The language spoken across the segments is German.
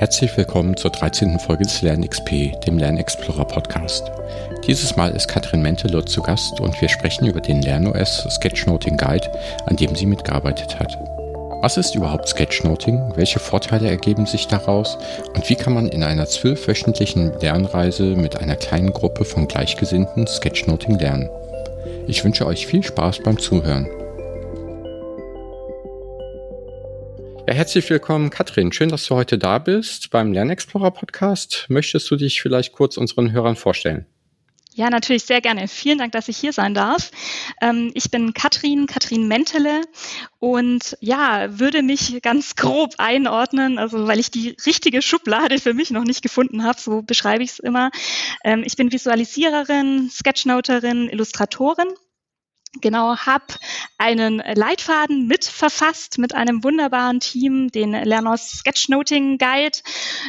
Herzlich willkommen zur 13. Folge des LernXP, dem LernExplorer Podcast. Dieses Mal ist Katrin Mentelot zu Gast und wir sprechen über den LernOS Sketchnoting Guide, an dem sie mitgearbeitet hat. Was ist überhaupt Sketchnoting? Welche Vorteile ergeben sich daraus? Und wie kann man in einer zwölfwöchentlichen Lernreise mit einer kleinen Gruppe von Gleichgesinnten Sketchnoting lernen? Ich wünsche euch viel Spaß beim Zuhören. Herzlich willkommen, Katrin. Schön, dass du heute da bist beim Lernexplorer Podcast. Möchtest du dich vielleicht kurz unseren Hörern vorstellen? Ja, natürlich sehr gerne. Vielen Dank, dass ich hier sein darf. Ähm, ich bin Katrin, Katrin Mentele und ja, würde mich ganz grob einordnen, also weil ich die richtige Schublade für mich noch nicht gefunden habe, so beschreibe ich es immer. Ähm, ich bin Visualisiererin, Sketchnoterin, Illustratorin genau habe einen Leitfaden mitverfasst mit einem wunderbaren Team, den Lernos Sketchnoting Guide,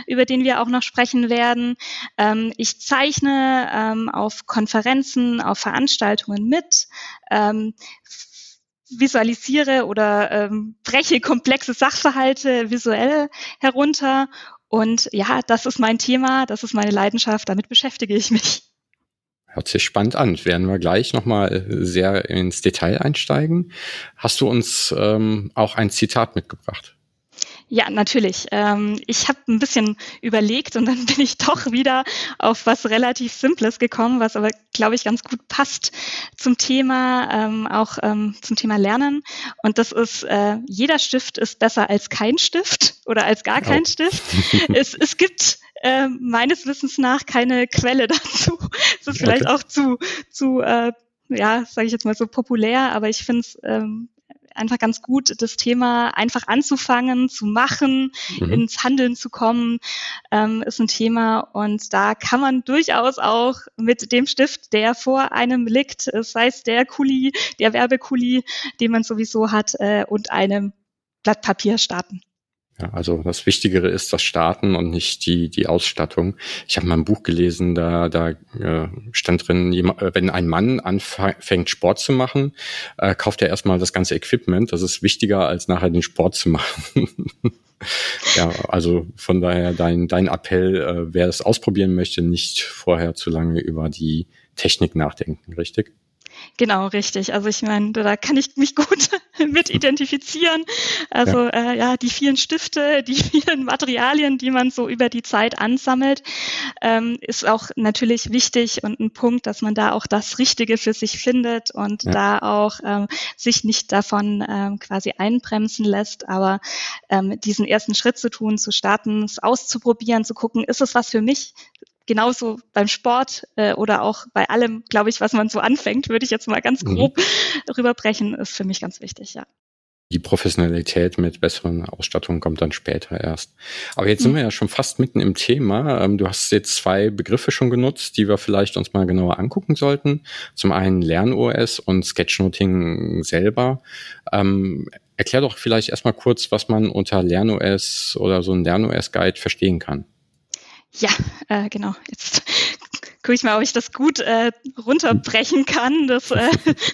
über den wir auch noch sprechen werden. Ähm, ich zeichne ähm, auf Konferenzen, auf Veranstaltungen mit. Ähm, visualisiere oder ähm, breche komplexe Sachverhalte visuell herunter. Und ja, das ist mein Thema, das ist meine Leidenschaft, damit beschäftige ich mich. Hört sich spannend an. Werden wir gleich nochmal sehr ins Detail einsteigen. Hast du uns ähm, auch ein Zitat mitgebracht? Ja, natürlich. Ähm, ich habe ein bisschen überlegt und dann bin ich doch wieder auf was relativ Simples gekommen, was aber, glaube ich, ganz gut passt zum Thema, ähm, auch ähm, zum Thema Lernen. Und das ist, äh, jeder Stift ist besser als kein Stift oder als gar kein oh. Stift. es, es gibt äh, meines Wissens nach keine Quelle dazu. Das ist vielleicht okay. auch zu, zu äh, ja, sage ich jetzt mal so populär, aber ich finde es ähm, einfach ganz gut, das Thema einfach anzufangen, zu machen, mhm. ins Handeln zu kommen, ähm, ist ein Thema. Und da kann man durchaus auch mit dem Stift, der vor einem liegt, sei es der Kuli, der Werbekuli, den man sowieso hat, äh, und einem Blatt Papier starten. Ja, also das Wichtigere ist das Starten und nicht die, die Ausstattung. Ich habe mal ein Buch gelesen, da, da äh, stand drin, äh, wenn ein Mann anfängt, Sport zu machen, äh, kauft er erstmal das ganze Equipment. Das ist wichtiger, als nachher den Sport zu machen. ja, also von daher dein, dein Appell, äh, wer es ausprobieren möchte, nicht vorher zu lange über die Technik nachdenken, richtig? Genau, richtig. Also ich meine, da kann ich mich gut mit identifizieren. Also ja. Äh, ja, die vielen Stifte, die vielen Materialien, die man so über die Zeit ansammelt, ähm, ist auch natürlich wichtig und ein Punkt, dass man da auch das Richtige für sich findet und ja. da auch ähm, sich nicht davon ähm, quasi einbremsen lässt, aber ähm, diesen ersten Schritt zu tun, zu starten, es auszuprobieren, zu gucken, ist es was für mich? Genauso beim Sport äh, oder auch bei allem, glaube ich, was man so anfängt, würde ich jetzt mal ganz mhm. grob mhm. rüberbrechen, ist für mich ganz wichtig, ja. Die Professionalität mit besseren Ausstattungen kommt dann später erst. Aber jetzt mhm. sind wir ja schon fast mitten im Thema. Ähm, du hast jetzt zwei Begriffe schon genutzt, die wir vielleicht uns mal genauer angucken sollten. Zum einen LernOS und Sketchnoting selber. Ähm, erklär doch vielleicht erstmal kurz, was man unter LernOS oder so ein LernOS-Guide verstehen kann. Ja, äh, genau. Jetzt gucke ich mal, ob ich das gut äh, runterbrechen kann. Das äh,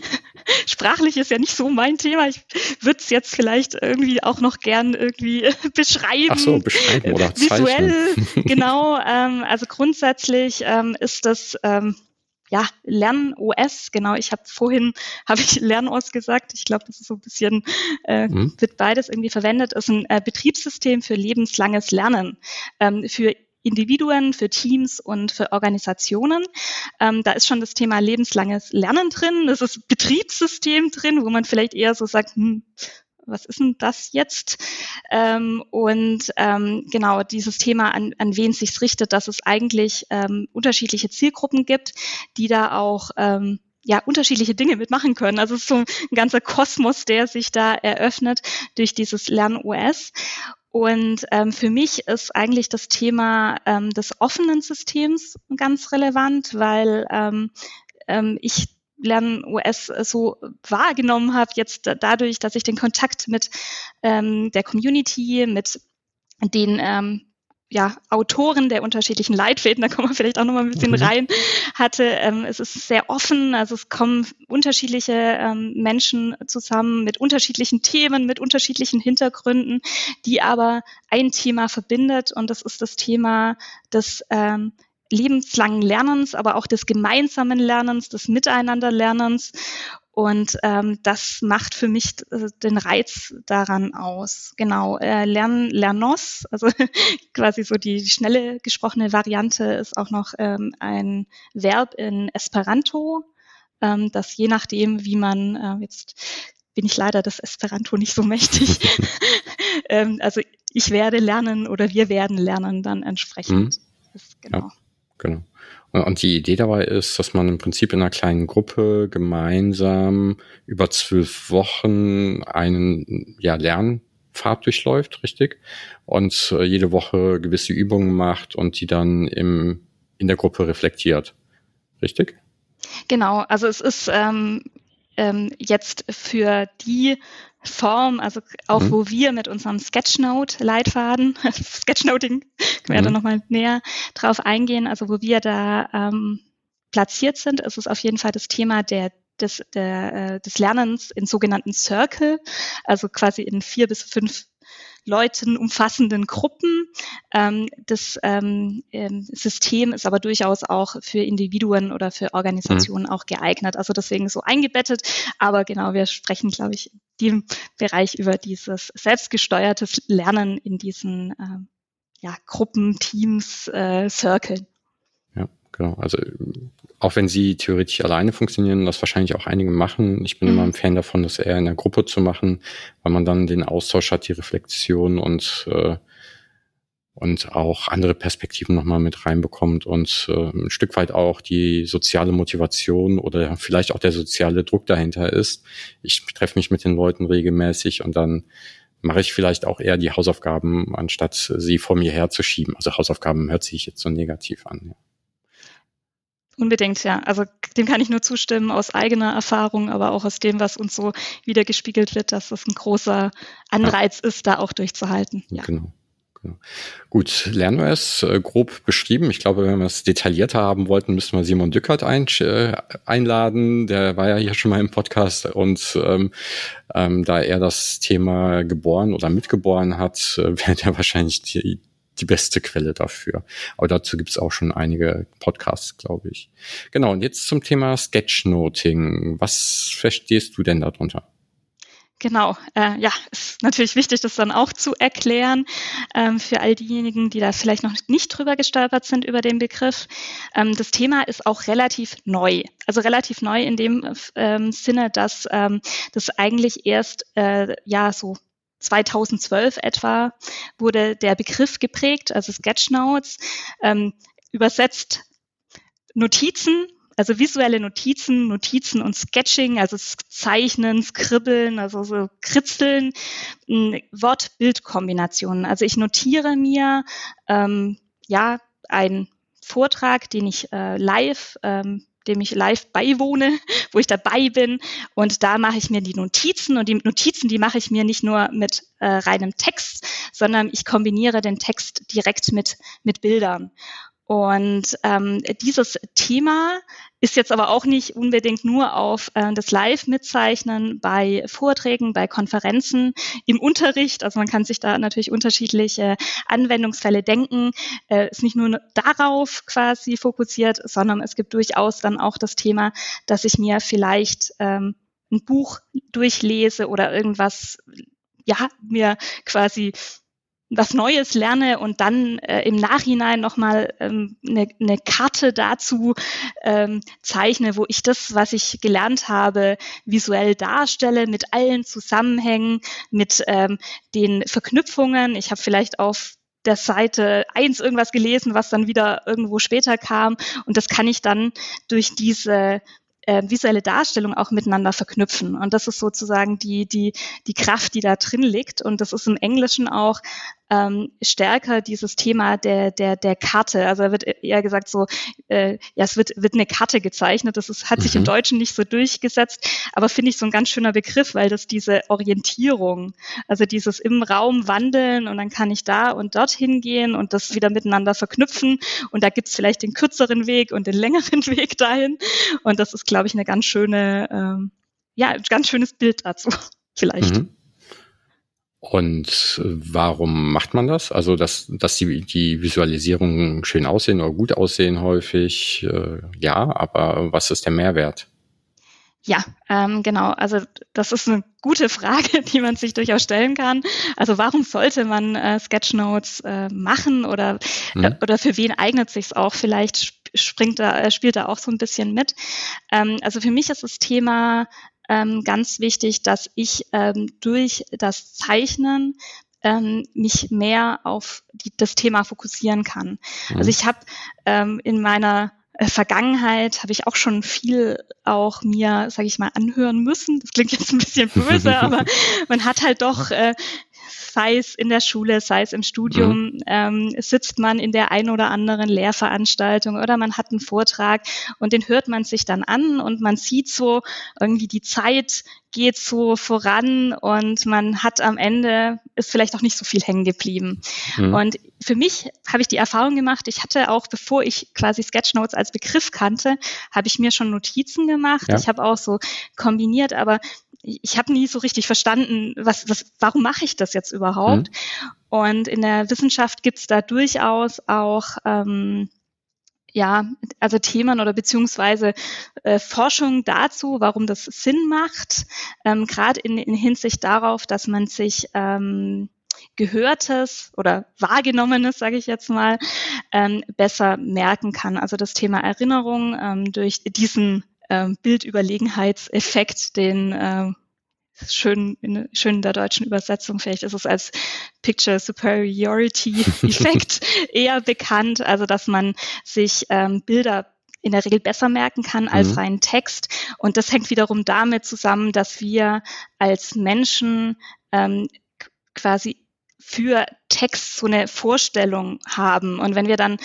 sprachlich ist ja nicht so mein Thema. Ich würde es jetzt vielleicht irgendwie auch noch gern irgendwie äh, beschreiben. Ach so, beschreiben oder Visuell, genau. Ähm, also grundsätzlich ähm, ist das ähm, ja, LernOS, genau. Ich habe vorhin habe ich LernOS gesagt. Ich glaube, das ist so ein bisschen äh, mhm. wird beides irgendwie verwendet. Ist ein äh, Betriebssystem für lebenslanges Lernen ähm, für Individuen, für Teams und für Organisationen. Ähm, da ist schon das Thema lebenslanges Lernen drin. Das ist Betriebssystem drin, wo man vielleicht eher so sagt, hm, was ist denn das jetzt? Ähm, und ähm, genau dieses Thema, an, an wen sich's richtet, dass es eigentlich ähm, unterschiedliche Zielgruppen gibt, die da auch ähm, ja, unterschiedliche Dinge mitmachen können. Also es ist so ein ganzer Kosmos, der sich da eröffnet durch dieses Lern-OS. Und ähm, für mich ist eigentlich das Thema ähm, des offenen Systems ganz relevant, weil ähm, ähm, ich Lernen US so wahrgenommen habe, jetzt dadurch, dass ich den Kontakt mit ähm, der Community, mit den ähm, ja, Autoren der unterschiedlichen Leitfäden, da kommen wir vielleicht auch noch mal ein bisschen mhm. rein, hatte. Ähm, es ist sehr offen, also es kommen unterschiedliche ähm, Menschen zusammen mit unterschiedlichen Themen, mit unterschiedlichen Hintergründen, die aber ein Thema verbindet und das ist das Thema des ähm, lebenslangen Lernens, aber auch des gemeinsamen Lernens, des Miteinanderlernens. Und ähm, das macht für mich äh, den Reiz daran aus. Genau, äh, Lern, Lernos, also quasi so die schnelle gesprochene Variante ist auch noch ähm, ein Verb in Esperanto, ähm, das je nachdem, wie man äh, jetzt bin ich leider das Esperanto nicht so mächtig. ähm, also ich werde lernen oder wir werden lernen dann entsprechend. Mhm. Das, genau. Ja, genau. Und die Idee dabei ist, dass man im Prinzip in einer kleinen Gruppe gemeinsam über zwölf Wochen einen ja, Lernpfad durchläuft, richtig? Und äh, jede Woche gewisse Übungen macht und die dann im, in der Gruppe reflektiert. Richtig? Genau, also es ist ähm, ähm, jetzt für die Form, also auch mhm. wo wir mit unserem Sketchnote-Leitfaden, Sketchnoting, können wir mhm. da nochmal näher drauf eingehen, also wo wir da ähm, platziert sind, ist es auf jeden Fall das Thema der des, der, äh, des Lernens in sogenannten Circle, also quasi in vier bis fünf Leuten umfassenden Gruppen. Ähm, das ähm, ähm, System ist aber durchaus auch für Individuen oder für Organisationen mhm. auch geeignet. Also deswegen so eingebettet. Aber genau, wir sprechen, glaube ich, in dem Bereich über dieses selbstgesteuertes Lernen in diesen ähm, ja, Gruppen, Teams, äh, Circle. Genau. Also auch wenn sie theoretisch alleine funktionieren, das wahrscheinlich auch einige machen. Ich bin mhm. immer ein Fan davon, das eher in der Gruppe zu machen, weil man dann den Austausch hat, die Reflexion und äh, und auch andere Perspektiven nochmal mit reinbekommt und äh, ein Stück weit auch die soziale Motivation oder vielleicht auch der soziale Druck dahinter ist. Ich treffe mich mit den Leuten regelmäßig und dann mache ich vielleicht auch eher die Hausaufgaben, anstatt sie vor mir herzuschieben. Also Hausaufgaben hört sich jetzt so negativ an. Ja. Unbedingt, ja. Also dem kann ich nur zustimmen aus eigener Erfahrung, aber auch aus dem, was uns so wiedergespiegelt wird, dass das ein großer Anreiz ja. ist, da auch durchzuhalten. Ja. Genau. genau. Gut, LernOS äh, grob beschrieben. Ich glaube, wenn wir es detaillierter haben wollten, müssten wir Simon Dückert ein, äh, einladen. Der war ja hier schon mal im Podcast und ähm, ähm, da er das Thema geboren oder mitgeboren hat, äh, wäre der wahrscheinlich die, die beste Quelle dafür. Aber dazu gibt es auch schon einige Podcasts, glaube ich. Genau, und jetzt zum Thema Sketchnoting. Was verstehst du denn darunter? Genau, äh, ja, ist natürlich wichtig, das dann auch zu erklären ähm, für all diejenigen, die da vielleicht noch nicht drüber gestolpert sind über den Begriff. Ähm, das Thema ist auch relativ neu, also relativ neu in dem ähm, Sinne, dass ähm, das eigentlich erst äh, ja so 2012 etwa wurde der Begriff geprägt, also Sketchnotes, ähm, übersetzt Notizen, also visuelle Notizen, Notizen und Sketching, also Zeichnen, Skribbeln, also so Kritzeln, Wort-Bild-Kombinationen. Also ich notiere mir ähm, ja einen Vortrag, den ich äh, live ähm, dem ich live beiwohne, wo ich dabei bin. Und da mache ich mir die Notizen und die Notizen, die mache ich mir nicht nur mit äh, reinem Text, sondern ich kombiniere den Text direkt mit, mit Bildern. Und ähm, dieses Thema ist jetzt aber auch nicht unbedingt nur auf äh, das Live-Mitzeichnen bei Vorträgen, bei Konferenzen, im Unterricht. Also man kann sich da natürlich unterschiedliche Anwendungsfälle denken. Äh, ist nicht nur darauf quasi fokussiert, sondern es gibt durchaus dann auch das Thema, dass ich mir vielleicht ähm, ein Buch durchlese oder irgendwas, ja, mir quasi was Neues lerne und dann äh, im Nachhinein nochmal ähm, eine, eine Karte dazu ähm, zeichne, wo ich das, was ich gelernt habe, visuell darstelle mit allen Zusammenhängen, mit ähm, den Verknüpfungen. Ich habe vielleicht auf der Seite eins irgendwas gelesen, was dann wieder irgendwo später kam. Und das kann ich dann durch diese äh, visuelle Darstellung auch miteinander verknüpfen. Und das ist sozusagen die, die, die Kraft, die da drin liegt. Und das ist im Englischen auch ähm, stärker dieses Thema der, der, der Karte. Also da wird eher gesagt so, äh, ja, es wird, wird eine Karte gezeichnet. Das ist, hat sich im mhm. Deutschen nicht so durchgesetzt, aber finde ich so ein ganz schöner Begriff, weil das diese Orientierung, also dieses im Raum wandeln und dann kann ich da und dorthin gehen und das wieder miteinander verknüpfen und da gibt's vielleicht den kürzeren Weg und den längeren Weg dahin und das ist, glaube ich, eine ganz schöne, ähm, ja, ganz schönes Bild dazu vielleicht. Mhm. Und warum macht man das? Also, dass, dass die, die Visualisierungen schön aussehen oder gut aussehen häufig, äh, ja, aber was ist der Mehrwert? Ja, ähm, genau. Also das ist eine gute Frage, die man sich durchaus stellen kann. Also warum sollte man äh, Sketchnotes äh, machen oder mhm. äh, oder für wen eignet sich es auch? Vielleicht springt da äh, spielt da auch so ein bisschen mit. Ähm, also für mich ist das Thema ähm, ganz wichtig, dass ich ähm, durch das Zeichnen ähm, mich mehr auf die, das Thema fokussieren kann. Mhm. Also ich habe ähm, in meiner äh, Vergangenheit habe ich auch schon viel auch mir, sage ich mal, anhören müssen. Das klingt jetzt ein bisschen böse, aber man hat halt doch äh, sei es in der Schule, sei es im Studium, mhm. ähm, sitzt man in der ein oder anderen Lehrveranstaltung oder man hat einen Vortrag und den hört man sich dann an und man sieht so irgendwie die Zeit geht so voran und man hat am Ende ist vielleicht auch nicht so viel hängen geblieben. Mhm. Und für mich habe ich die Erfahrung gemacht, ich hatte auch, bevor ich quasi Sketchnotes als Begriff kannte, habe ich mir schon Notizen gemacht. Ja. Ich habe auch so kombiniert, aber ich habe nie so richtig verstanden, was, was, warum mache ich das jetzt überhaupt? Mhm. Und in der Wissenschaft gibt es da durchaus auch ähm, ja, also Themen oder beziehungsweise äh, Forschung dazu, warum das Sinn macht, ähm, gerade in, in Hinsicht darauf, dass man sich ähm, Gehörtes oder Wahrgenommenes, sage ich jetzt mal, ähm, besser merken kann. Also das Thema Erinnerung ähm, durch diesen ähm, Bildüberlegenheitseffekt, den äh, schön in, schön in der deutschen Übersetzung, vielleicht ist es als Picture Superiority Effekt eher bekannt, also dass man sich ähm, Bilder in der Regel besser merken kann als mhm. rein Text. Und das hängt wiederum damit zusammen, dass wir als Menschen ähm, quasi für Text so eine Vorstellung haben. Und wenn wir dann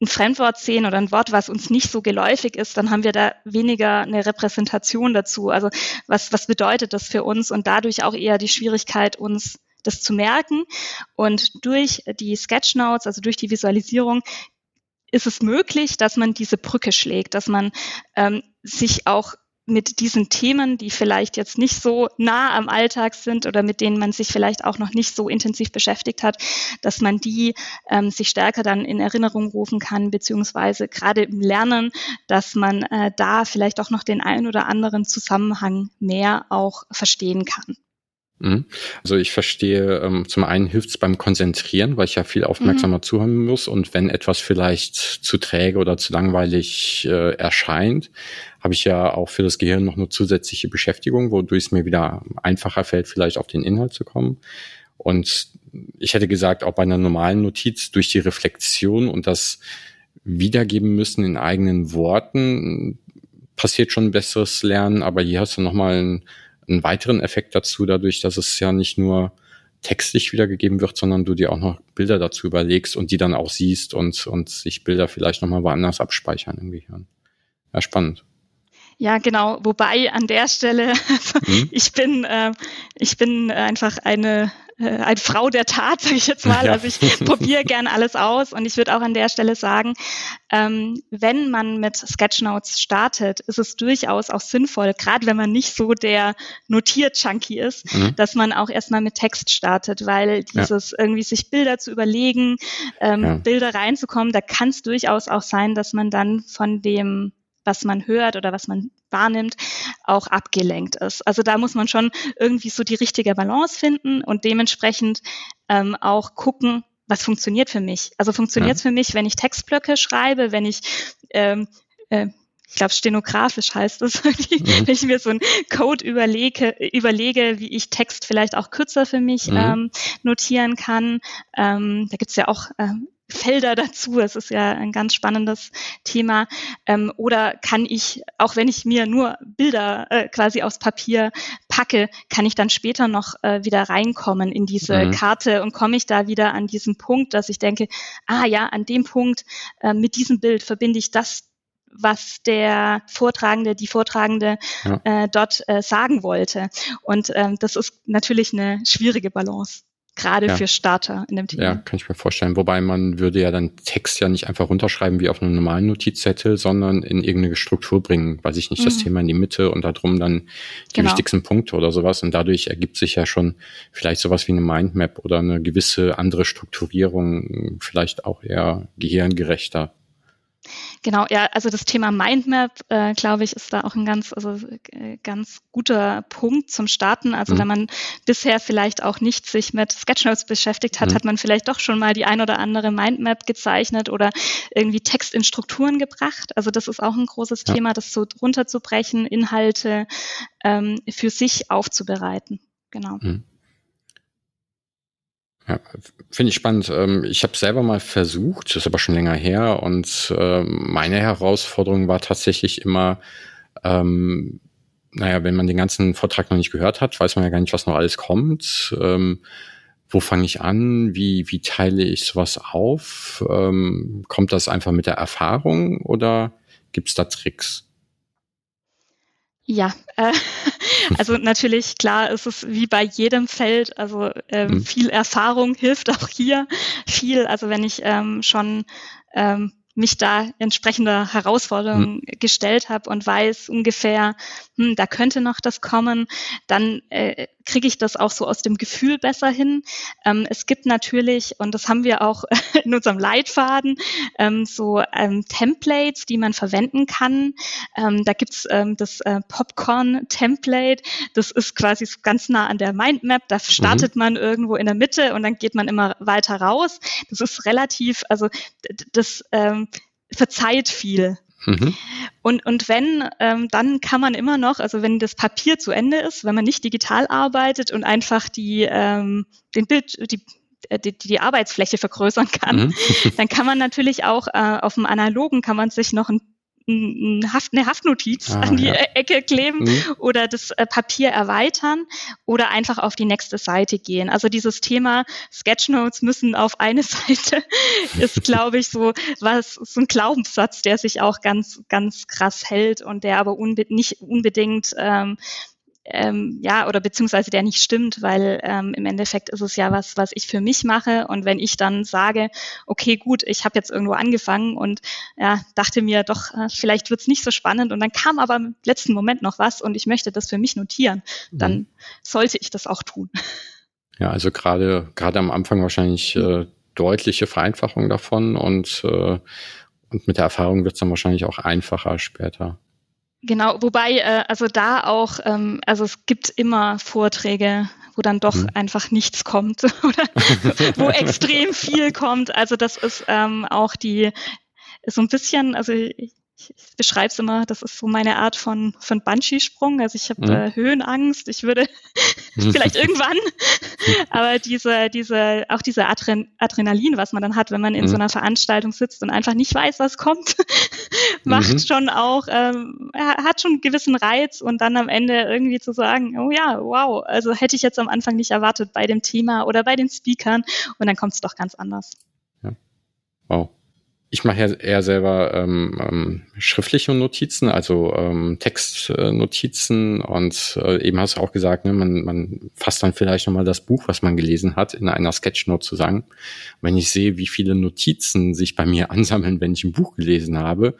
ein Fremdwort sehen oder ein Wort, was uns nicht so geläufig ist, dann haben wir da weniger eine Repräsentation dazu. Also was, was bedeutet das für uns und dadurch auch eher die Schwierigkeit, uns das zu merken. Und durch die Sketchnotes, also durch die Visualisierung, ist es möglich, dass man diese Brücke schlägt, dass man ähm, sich auch mit diesen Themen, die vielleicht jetzt nicht so nah am Alltag sind oder mit denen man sich vielleicht auch noch nicht so intensiv beschäftigt hat, dass man die ähm, sich stärker dann in Erinnerung rufen kann, beziehungsweise gerade im Lernen, dass man äh, da vielleicht auch noch den einen oder anderen Zusammenhang mehr auch verstehen kann. Mhm. Also ich verstehe, ähm, zum einen hilft es beim Konzentrieren, weil ich ja viel aufmerksamer mhm. zuhören muss und wenn etwas vielleicht zu träge oder zu langweilig äh, erscheint, habe ich ja auch für das Gehirn noch eine zusätzliche Beschäftigung, wodurch es mir wieder einfacher fällt, vielleicht auf den Inhalt zu kommen. Und ich hätte gesagt, auch bei einer normalen Notiz durch die Reflexion und das Wiedergeben müssen in eigenen Worten passiert schon ein besseres Lernen, aber hier hast du nochmal ein einen weiteren Effekt dazu, dadurch, dass es ja nicht nur textlich wiedergegeben wird, sondern du dir auch noch Bilder dazu überlegst und die dann auch siehst und, und sich Bilder vielleicht nochmal woanders abspeichern im Gehirn. Ja, spannend. Ja, genau. Wobei an der Stelle, mhm. ich bin, äh, ich bin einfach eine äh, eine Frau der Tat, sage ich jetzt mal. Ja. Also ich probiere gern alles aus und ich würde auch an der Stelle sagen, ähm, wenn man mit Sketchnotes startet, ist es durchaus auch sinnvoll, gerade wenn man nicht so der Notiert-Junkie ist, mhm. dass man auch erstmal mit Text startet, weil dieses ja. irgendwie sich Bilder zu überlegen, ähm, ja. Bilder reinzukommen, da kann es durchaus auch sein, dass man dann von dem was man hört oder was man wahrnimmt, auch abgelenkt ist. Also da muss man schon irgendwie so die richtige Balance finden und dementsprechend ähm, auch gucken, was funktioniert für mich. Also funktioniert es ja. für mich, wenn ich Textblöcke schreibe, wenn ich ähm, äh, ich glaube, stenografisch heißt es, mhm. wenn ich mir so einen Code überlege, überlege, wie ich Text vielleicht auch kürzer für mich mhm. ähm, notieren kann. Ähm, da gibt's ja auch ähm, Felder dazu. Es ist ja ein ganz spannendes Thema. Ähm, oder kann ich, auch wenn ich mir nur Bilder äh, quasi aufs Papier packe, kann ich dann später noch äh, wieder reinkommen in diese mhm. Karte und komme ich da wieder an diesen Punkt, dass ich denke, ah ja, an dem Punkt äh, mit diesem Bild verbinde ich das was der Vortragende, die Vortragende ja. äh, dort äh, sagen wollte. Und ähm, das ist natürlich eine schwierige Balance gerade ja. für Starter in dem Thema. Ja, kann ich mir vorstellen. Wobei man würde ja dann Text ja nicht einfach runterschreiben wie auf einem normalen Notizzettel, sondern in irgendeine Struktur bringen, weiß ich nicht, mhm. das Thema in die Mitte und darum dann die genau. wichtigsten Punkte oder sowas. Und dadurch ergibt sich ja schon vielleicht sowas wie eine Mindmap oder eine gewisse andere Strukturierung, vielleicht auch eher gehirngerechter. Genau, ja, also das Thema Mindmap, äh, glaube ich, ist da auch ein ganz, also äh, ganz guter Punkt zum Starten. Also mhm. wenn man bisher vielleicht auch nicht sich mit Sketchnotes beschäftigt hat, mhm. hat man vielleicht doch schon mal die ein oder andere Mindmap gezeichnet oder irgendwie Text in Strukturen gebracht. Also das ist auch ein großes ja. Thema, das so runterzubrechen, Inhalte ähm, für sich aufzubereiten. Genau. Mhm. Ja, finde ich spannend. Ähm, ich habe selber mal versucht, das ist aber schon länger her, und ähm, meine Herausforderung war tatsächlich immer, ähm, naja, wenn man den ganzen Vortrag noch nicht gehört hat, weiß man ja gar nicht, was noch alles kommt. Ähm, wo fange ich an? Wie, wie teile ich sowas auf? Ähm, kommt das einfach mit der Erfahrung oder gibt es da Tricks? Ja, äh, also natürlich, klar, ist es wie bei jedem Feld, also ähm, mhm. viel Erfahrung hilft auch hier viel. Also wenn ich ähm, schon ähm, mich da entsprechende Herausforderungen hm. gestellt habe und weiß ungefähr, hm, da könnte noch das kommen, dann äh, kriege ich das auch so aus dem Gefühl besser hin. Ähm, es gibt natürlich, und das haben wir auch in unserem Leitfaden, ähm, so ähm, Templates, die man verwenden kann. Ähm, da gibt's ähm, das äh, Popcorn-Template. Das ist quasi so ganz nah an der Mindmap. Da startet mhm. man irgendwo in der Mitte und dann geht man immer weiter raus. Das ist relativ, also das ähm, verzeiht viel. Mhm. Und, und wenn, ähm, dann kann man immer noch, also wenn das Papier zu Ende ist, wenn man nicht digital arbeitet und einfach die, ähm, den Bild, die, äh, die, die Arbeitsfläche vergrößern kann, mhm. dann kann man natürlich auch äh, auf dem Analogen kann man sich noch ein Haft, eine Haftnotiz ah, an die ja. Ecke kleben mhm. oder das äh, Papier erweitern oder einfach auf die nächste Seite gehen. Also dieses Thema Sketchnotes müssen auf eine Seite ist, glaube ich, so was so ein Glaubenssatz, der sich auch ganz ganz krass hält und der aber unbe nicht unbedingt ähm, ähm, ja, oder beziehungsweise der nicht stimmt, weil ähm, im Endeffekt ist es ja was, was ich für mich mache. Und wenn ich dann sage, okay, gut, ich habe jetzt irgendwo angefangen und ja, dachte mir doch, äh, vielleicht wird's nicht so spannend und dann kam aber im letzten Moment noch was und ich möchte das für mich notieren, dann mhm. sollte ich das auch tun. Ja, also gerade gerade am Anfang wahrscheinlich äh, deutliche Vereinfachung davon und, äh, und mit der Erfahrung wird's dann wahrscheinlich auch einfacher später. Genau, wobei, äh, also da auch, ähm, also es gibt immer Vorträge, wo dann doch mhm. einfach nichts kommt oder wo extrem viel kommt. Also das ist ähm, auch die, so ein bisschen, also ich, ich beschreibe es immer, das ist so meine Art von, von Banshee-Sprung. Also ich habe mhm. äh, Höhenangst, ich würde vielleicht irgendwann, aber diese, diese, auch diese Adren Adrenalin, was man dann hat, wenn man in mhm. so einer Veranstaltung sitzt und einfach nicht weiß, was kommt, macht mhm. schon auch, ähm, hat schon einen gewissen Reiz und dann am Ende irgendwie zu sagen, oh ja, wow, also hätte ich jetzt am Anfang nicht erwartet bei dem Thema oder bei den Speakern und dann kommt es doch ganz anders. Ja. Wow ich mache ja eher selber ähm, ähm, schriftliche Notizen, also ähm, Textnotizen und äh, eben hast du auch gesagt, ne, man, man fasst dann vielleicht nochmal das Buch, was man gelesen hat, in einer Sketchnote zusammen. Wenn ich sehe, wie viele Notizen sich bei mir ansammeln, wenn ich ein Buch gelesen habe,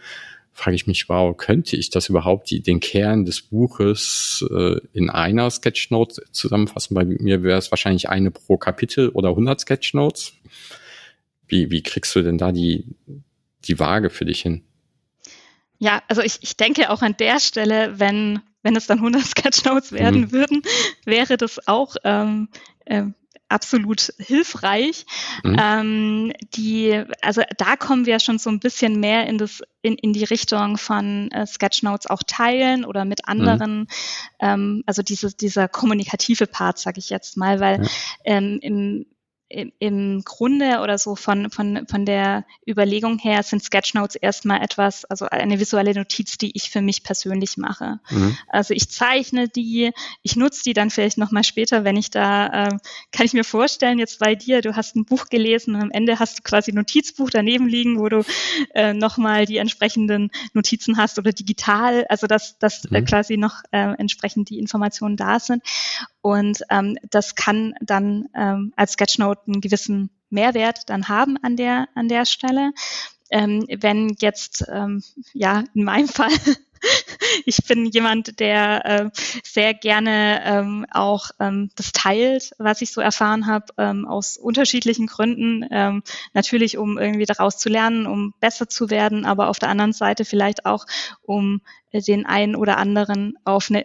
frage ich mich, wow, könnte ich das überhaupt, die, den Kern des Buches äh, in einer Sketchnote zusammenfassen? Bei mir wäre es wahrscheinlich eine pro Kapitel oder 100 Sketchnotes. Wie, wie kriegst du denn da die, die Waage für dich hin? Ja, also ich, ich denke auch an der Stelle, wenn, wenn es dann 100 Sketchnotes werden mhm. würden, wäre das auch ähm, äh, absolut hilfreich. Mhm. Ähm, die, also da kommen wir schon so ein bisschen mehr in das in, in die Richtung von äh, Sketchnotes auch teilen oder mit mhm. anderen, mhm. ähm, also diese, dieser kommunikative Part, sage ich jetzt mal, weil ja. ähm, im im Grunde oder so von, von, von der Überlegung her sind Sketchnotes erstmal etwas, also eine visuelle Notiz, die ich für mich persönlich mache. Mhm. Also ich zeichne die, ich nutze die dann vielleicht nochmal später, wenn ich da, äh, kann ich mir vorstellen, jetzt bei dir, du hast ein Buch gelesen und am Ende hast du quasi ein Notizbuch daneben liegen, wo du äh, nochmal die entsprechenden Notizen hast oder digital, also dass, dass äh, mhm. äh, quasi noch äh, entsprechend die Informationen da sind. Und ähm, das kann dann ähm, als Sketchnote einen gewissen Mehrwert dann haben an der, an der Stelle. Ähm, wenn jetzt, ähm, ja, in meinem Fall ich bin jemand, der äh, sehr gerne ähm, auch ähm, das teilt, was ich so erfahren habe, ähm, aus unterschiedlichen Gründen. Ähm, natürlich, um irgendwie daraus zu lernen, um besser zu werden, aber auf der anderen Seite vielleicht auch, um den einen oder anderen auf, eine,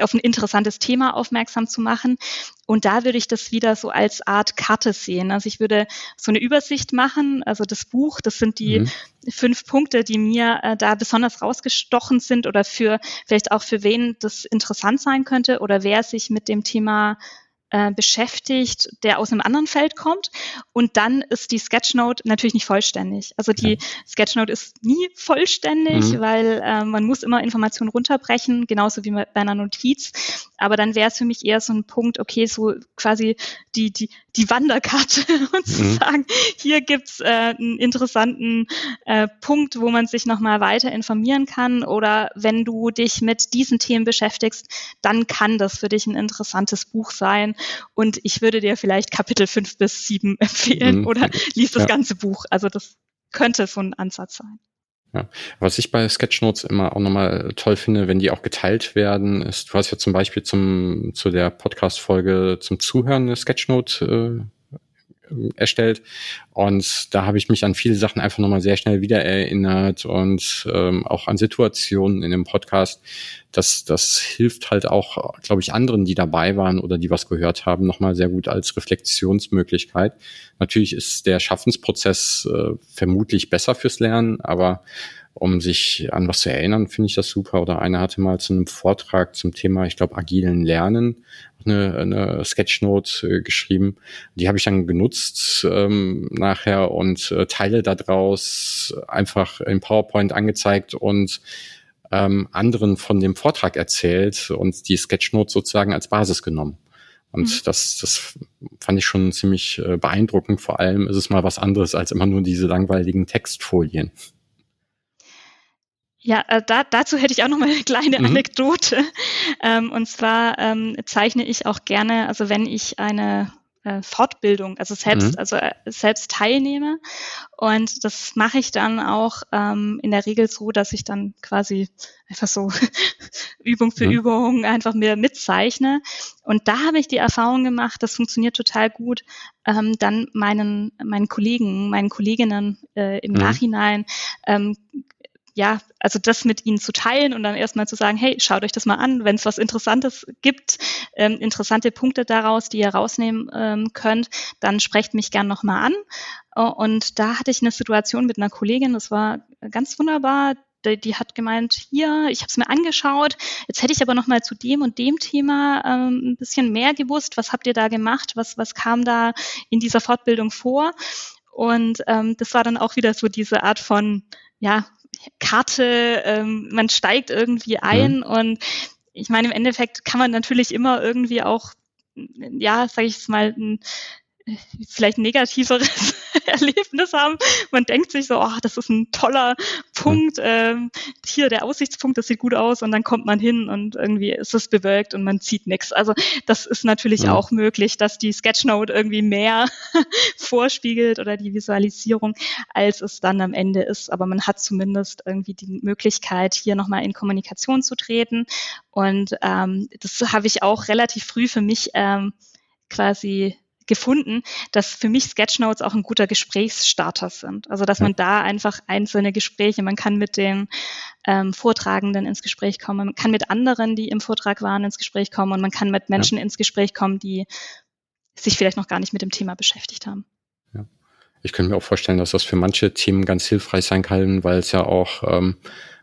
auf ein interessantes Thema aufmerksam zu machen. Und da würde ich das wieder so als Art Karte sehen. Also ich würde so eine Übersicht machen, also das Buch, das sind die mhm. fünf Punkte, die mir äh, da besonders rausgestochen sind oder für vielleicht auch für wen das interessant sein könnte oder wer sich mit dem Thema äh, beschäftigt, der aus einem anderen Feld kommt. Und dann ist die Sketchnote natürlich nicht vollständig. Also die ja. Sketchnote ist nie vollständig, mhm. weil äh, man muss immer Informationen runterbrechen, genauso wie bei einer Notiz. Aber dann wäre es für mich eher so ein Punkt, okay, so quasi die, die, die Wanderkarte und zu mhm. sagen, hier gibt's äh, einen interessanten äh, Punkt, wo man sich nochmal weiter informieren kann. Oder wenn du dich mit diesen Themen beschäftigst, dann kann das für dich ein interessantes Buch sein. Und ich würde dir vielleicht Kapitel 5 bis 7 empfehlen mhm. oder liest das ja. ganze Buch. Also das könnte so ein Ansatz sein. Ja. Was ich bei Sketchnotes immer auch nochmal toll finde, wenn die auch geteilt werden, ist, du hast ja zum Beispiel zum, zu der Podcast-Folge zum Zuhören eine Sketchnote äh, erstellt. Und da habe ich mich an viele Sachen einfach nochmal sehr schnell wieder erinnert und ähm, auch an Situationen in dem Podcast. Das, das hilft halt auch, glaube ich, anderen, die dabei waren oder die was gehört haben, nochmal sehr gut als Reflexionsmöglichkeit. Natürlich ist der Schaffensprozess äh, vermutlich besser fürs Lernen, aber um sich an was zu erinnern, finde ich das super. Oder einer hatte mal zu einem Vortrag zum Thema, ich glaube, agilen Lernen eine, eine Sketchnote äh, geschrieben. Die habe ich dann genutzt ähm, nachher und äh, Teile daraus einfach in PowerPoint angezeigt und ähm, anderen von dem Vortrag erzählt und die Sketchnote sozusagen als Basis genommen. Und mhm. das, das fand ich schon ziemlich äh, beeindruckend. Vor allem ist es mal was anderes als immer nur diese langweiligen Textfolien. Ja, äh, da, dazu hätte ich auch noch mal eine kleine mhm. Anekdote. Ähm, und zwar ähm, zeichne ich auch gerne, also wenn ich eine äh, Fortbildung, also selbst, mhm. also äh, selbst teilnehme. Und das mache ich dann auch ähm, in der Regel so, dass ich dann quasi einfach so Übung für mhm. Übung einfach mir mitzeichne. Und da habe ich die Erfahrung gemacht, das funktioniert total gut, ähm, dann meinen, meinen Kollegen, meinen Kolleginnen äh, im mhm. Nachhinein ähm, ja, also das mit ihnen zu teilen und dann erstmal zu sagen, hey, schaut euch das mal an, wenn es was Interessantes gibt, ähm, interessante Punkte daraus, die ihr rausnehmen ähm, könnt, dann sprecht mich gern nochmal an. Uh, und da hatte ich eine Situation mit einer Kollegin, das war ganz wunderbar. Die, die hat gemeint, hier, ich habe es mir angeschaut, jetzt hätte ich aber nochmal zu dem und dem Thema ähm, ein bisschen mehr gewusst. Was habt ihr da gemacht? Was, was kam da in dieser Fortbildung vor? Und ähm, das war dann auch wieder so diese Art von, ja, Karte, ähm, man steigt irgendwie ein mhm. und ich meine, im Endeffekt kann man natürlich immer irgendwie auch, ja, sage ich es mal, ein, vielleicht negativeres Erlebnis haben. Man denkt sich so, oh, das ist ein toller Punkt, ähm, hier der Aussichtspunkt, das sieht gut aus und dann kommt man hin und irgendwie ist es bewölkt und man sieht nichts. Also das ist natürlich ja. auch möglich, dass die Sketchnote irgendwie mehr vorspiegelt oder die Visualisierung, als es dann am Ende ist. Aber man hat zumindest irgendwie die Möglichkeit, hier nochmal in Kommunikation zu treten. Und ähm, das habe ich auch relativ früh für mich ähm, quasi gefunden, dass für mich Sketchnotes auch ein guter Gesprächsstarter sind. Also dass man da einfach einzelne Gespräche, man kann mit den ähm, Vortragenden ins Gespräch kommen, man kann mit anderen, die im Vortrag waren, ins Gespräch kommen und man kann mit Menschen ja. ins Gespräch kommen, die sich vielleicht noch gar nicht mit dem Thema beschäftigt haben. Ja. Ich könnte mir auch vorstellen, dass das für manche Themen ganz hilfreich sein kann, weil es ja auch ähm,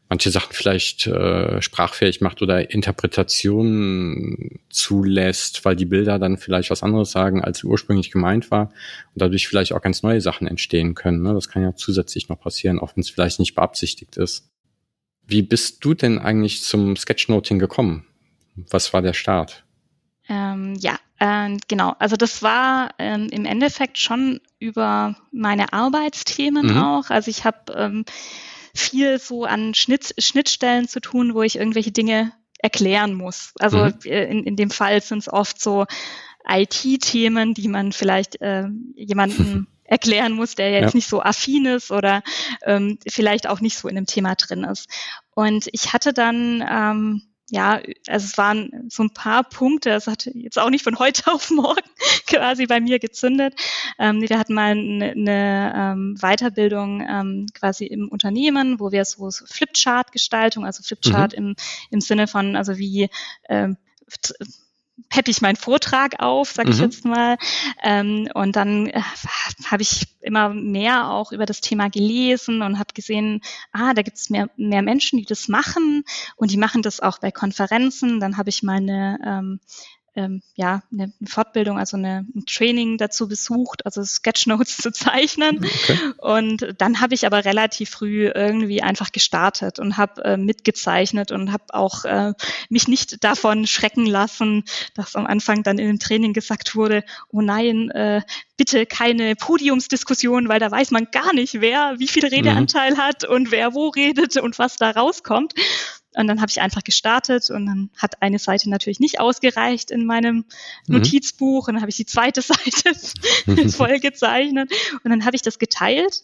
manche Sachen vielleicht äh, sprachfähig macht oder Interpretationen zulässt, weil die Bilder dann vielleicht was anderes sagen, als ursprünglich gemeint war und dadurch vielleicht auch ganz neue Sachen entstehen können. Ne? Das kann ja zusätzlich noch passieren, auch wenn es vielleicht nicht beabsichtigt ist. Wie bist du denn eigentlich zum Sketchnoting gekommen? Was war der Start? Ähm, ja, äh, genau. Also das war ähm, im Endeffekt schon über meine Arbeitsthemen mhm. auch. Also ich habe ähm, viel so an Schnitt, Schnittstellen zu tun, wo ich irgendwelche Dinge erklären muss. Also mhm. Äh, in, in dem Fall sind es oft so IT-Themen, die man vielleicht äh, jemanden erklären muss, der jetzt ja. nicht so affin ist oder ähm, vielleicht auch nicht so in dem Thema drin ist. Und ich hatte dann ähm, ja, also es waren so ein paar Punkte, es hat jetzt auch nicht von heute auf morgen quasi bei mir gezündet. Ähm, wir hatten mal eine, eine ähm, Weiterbildung ähm, quasi im Unternehmen, wo wir so, so Flipchart-Gestaltung, also Flipchart mhm. im, im Sinne von, also wie ähm, peppe ich meinen Vortrag auf, sage ich mhm. jetzt mal. Ähm, und dann äh, habe ich immer mehr auch über das Thema gelesen und habe gesehen, ah, da gibt es mehr, mehr Menschen, die das machen und die machen das auch bei Konferenzen. Dann habe ich meine ähm, ähm, ja, eine Fortbildung, also eine, ein Training dazu besucht, also Sketchnotes zu zeichnen. Okay. Und dann habe ich aber relativ früh irgendwie einfach gestartet und habe äh, mitgezeichnet und habe auch äh, mich nicht davon schrecken lassen, dass am Anfang dann in dem Training gesagt wurde, oh nein, äh, bitte keine Podiumsdiskussion, weil da weiß man gar nicht, wer wie viel Redeanteil mhm. hat und wer wo redet und was da rauskommt. Und dann habe ich einfach gestartet und dann hat eine Seite natürlich nicht ausgereicht in meinem mhm. Notizbuch und dann habe ich die zweite Seite voll gezeichnet und dann habe ich das geteilt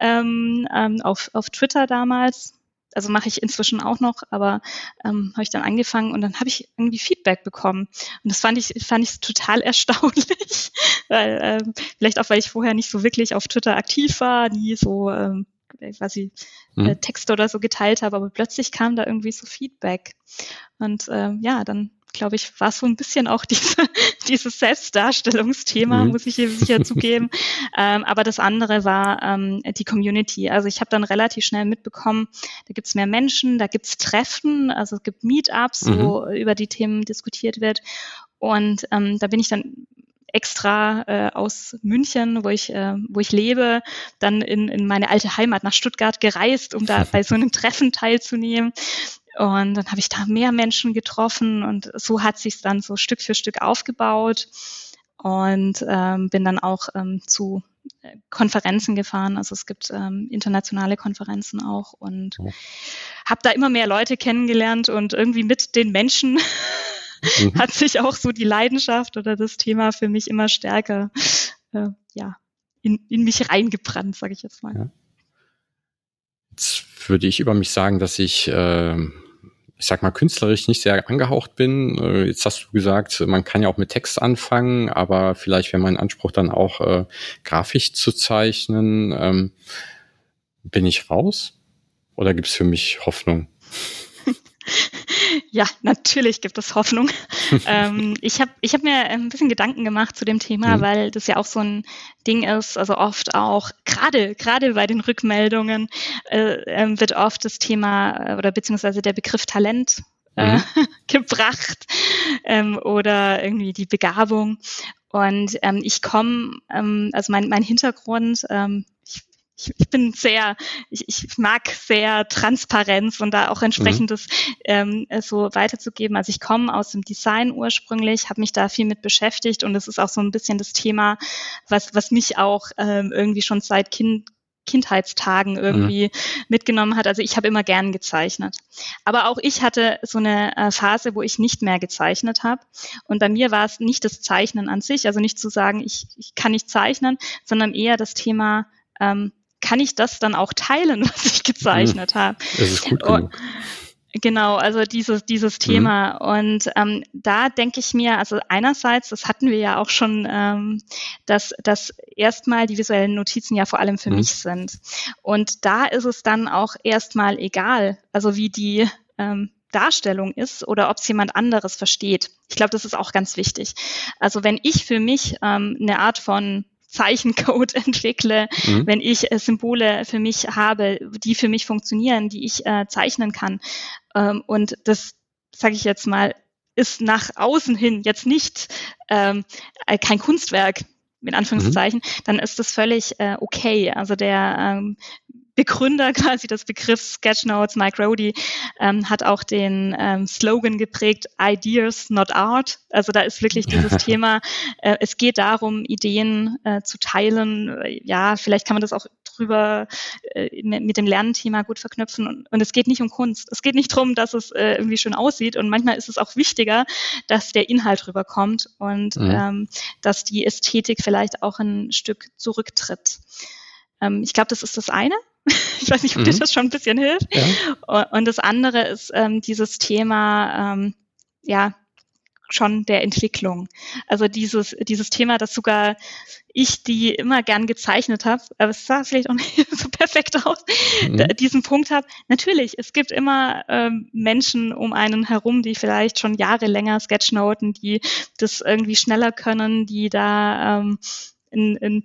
ähm, ähm, auf, auf Twitter damals. Also mache ich inzwischen auch noch, aber ähm, habe ich dann angefangen und dann habe ich irgendwie Feedback bekommen. Und das fand ich, fand ich total erstaunlich. weil, ähm, vielleicht auch, weil ich vorher nicht so wirklich auf Twitter aktiv war, nie so ähm, quasi mhm. äh, Texte oder so geteilt habe, aber plötzlich kam da irgendwie so Feedback. Und ähm, ja, dann glaube ich, war so ein bisschen auch diese, dieses Selbstdarstellungsthema, mhm. muss ich hier sicher zugeben. Ähm, aber das andere war ähm, die Community. Also ich habe dann relativ schnell mitbekommen, da gibt's mehr Menschen, da gibt's Treffen, also es gibt Meetups, mhm. wo über die Themen diskutiert wird. Und ähm, da bin ich dann extra äh, aus München, wo ich, äh, wo ich lebe, dann in, in meine alte Heimat nach Stuttgart gereist, um da bei so einem Treffen teilzunehmen. Und dann habe ich da mehr Menschen getroffen und so hat sich dann so Stück für Stück aufgebaut und ähm, bin dann auch ähm, zu äh, Konferenzen gefahren. Also es gibt ähm, internationale Konferenzen auch und oh. habe da immer mehr Leute kennengelernt und irgendwie mit den Menschen mhm. hat sich auch so die Leidenschaft oder das Thema für mich immer stärker äh, ja, in, in mich reingebrannt, sage ich jetzt mal. Ja. Jetzt würde ich über mich sagen, dass ich, äh, ich sag mal, künstlerisch nicht sehr angehaucht bin. Äh, jetzt hast du gesagt, man kann ja auch mit Text anfangen, aber vielleicht wäre mein Anspruch dann auch, äh, grafisch zu zeichnen. Ähm, bin ich raus? Oder gibt es für mich Hoffnung? Ja, natürlich gibt es Hoffnung. ähm, ich habe ich hab mir ein bisschen Gedanken gemacht zu dem Thema, mhm. weil das ja auch so ein Ding ist, also oft auch, gerade gerade bei den Rückmeldungen äh, äh, wird oft das Thema äh, oder beziehungsweise der Begriff Talent äh, mhm. gebracht ähm, oder irgendwie die Begabung. Und ähm, ich komme, ähm, also mein, mein Hintergrund, ähm, ich, ich bin sehr, ich, ich mag sehr Transparenz und da auch entsprechendes mhm. ähm, so weiterzugeben. Also ich komme aus dem Design ursprünglich, habe mich da viel mit beschäftigt und es ist auch so ein bisschen das Thema, was, was mich auch ähm, irgendwie schon seit Kind, Kindheitstagen irgendwie mhm. mitgenommen hat. Also ich habe immer gern gezeichnet. Aber auch ich hatte so eine äh, Phase, wo ich nicht mehr gezeichnet habe. Und bei mir war es nicht das Zeichnen an sich, also nicht zu sagen, ich, ich kann nicht zeichnen, sondern eher das Thema, ähm, kann ich das dann auch teilen, was ich gezeichnet habe. Das ist gut genug. Genau, also dieses, dieses mhm. Thema. Mhm. Und ähm, da denke ich mir, also einerseits, das hatten wir ja auch schon, ähm, dass, dass erstmal die visuellen Notizen ja vor allem für mhm. mich sind. Und da ist es dann auch erstmal egal, also wie die ähm, Darstellung ist oder ob es jemand anderes versteht. Ich glaube, das ist auch ganz wichtig. Also wenn ich für mich ähm, eine Art von Zeichencode entwickle, mhm. wenn ich äh, Symbole für mich habe, die für mich funktionieren, die ich äh, zeichnen kann. Ähm, und das, sage ich jetzt mal, ist nach außen hin jetzt nicht ähm, äh, kein Kunstwerk in Anführungszeichen, mhm. dann ist das völlig äh, okay. Also der ähm, Begründer quasi des Begriffs Sketchnotes, Mike Rody, ähm, hat auch den ähm, Slogan geprägt, Ideas, not Art. Also da ist wirklich dieses Thema, äh, es geht darum, Ideen äh, zu teilen. Ja, vielleicht kann man das auch drüber äh, mit dem Lernthema gut verknüpfen. Und, und, es geht nicht um Kunst. Es geht nicht darum, dass es äh, irgendwie schön aussieht. Und manchmal ist es auch wichtiger, dass der Inhalt rüberkommt und mhm. ähm, dass die Ästhetik vielleicht auch ein Stück zurücktritt. Ähm, ich glaube, das ist das eine. ich weiß nicht, ob mhm. dir das schon ein bisschen hilft. Ja. Und das andere ist ähm, dieses Thema, ähm, ja, schon der Entwicklung. Also dieses, dieses Thema, das sogar ich, die immer gern gezeichnet habe, aber es sah vielleicht auch nicht so perfekt aus, mhm. diesen Punkt habe. Natürlich, es gibt immer ähm, Menschen um einen herum, die vielleicht schon Jahre länger Sketchnoten, die das irgendwie schneller können, die da ähm, in, in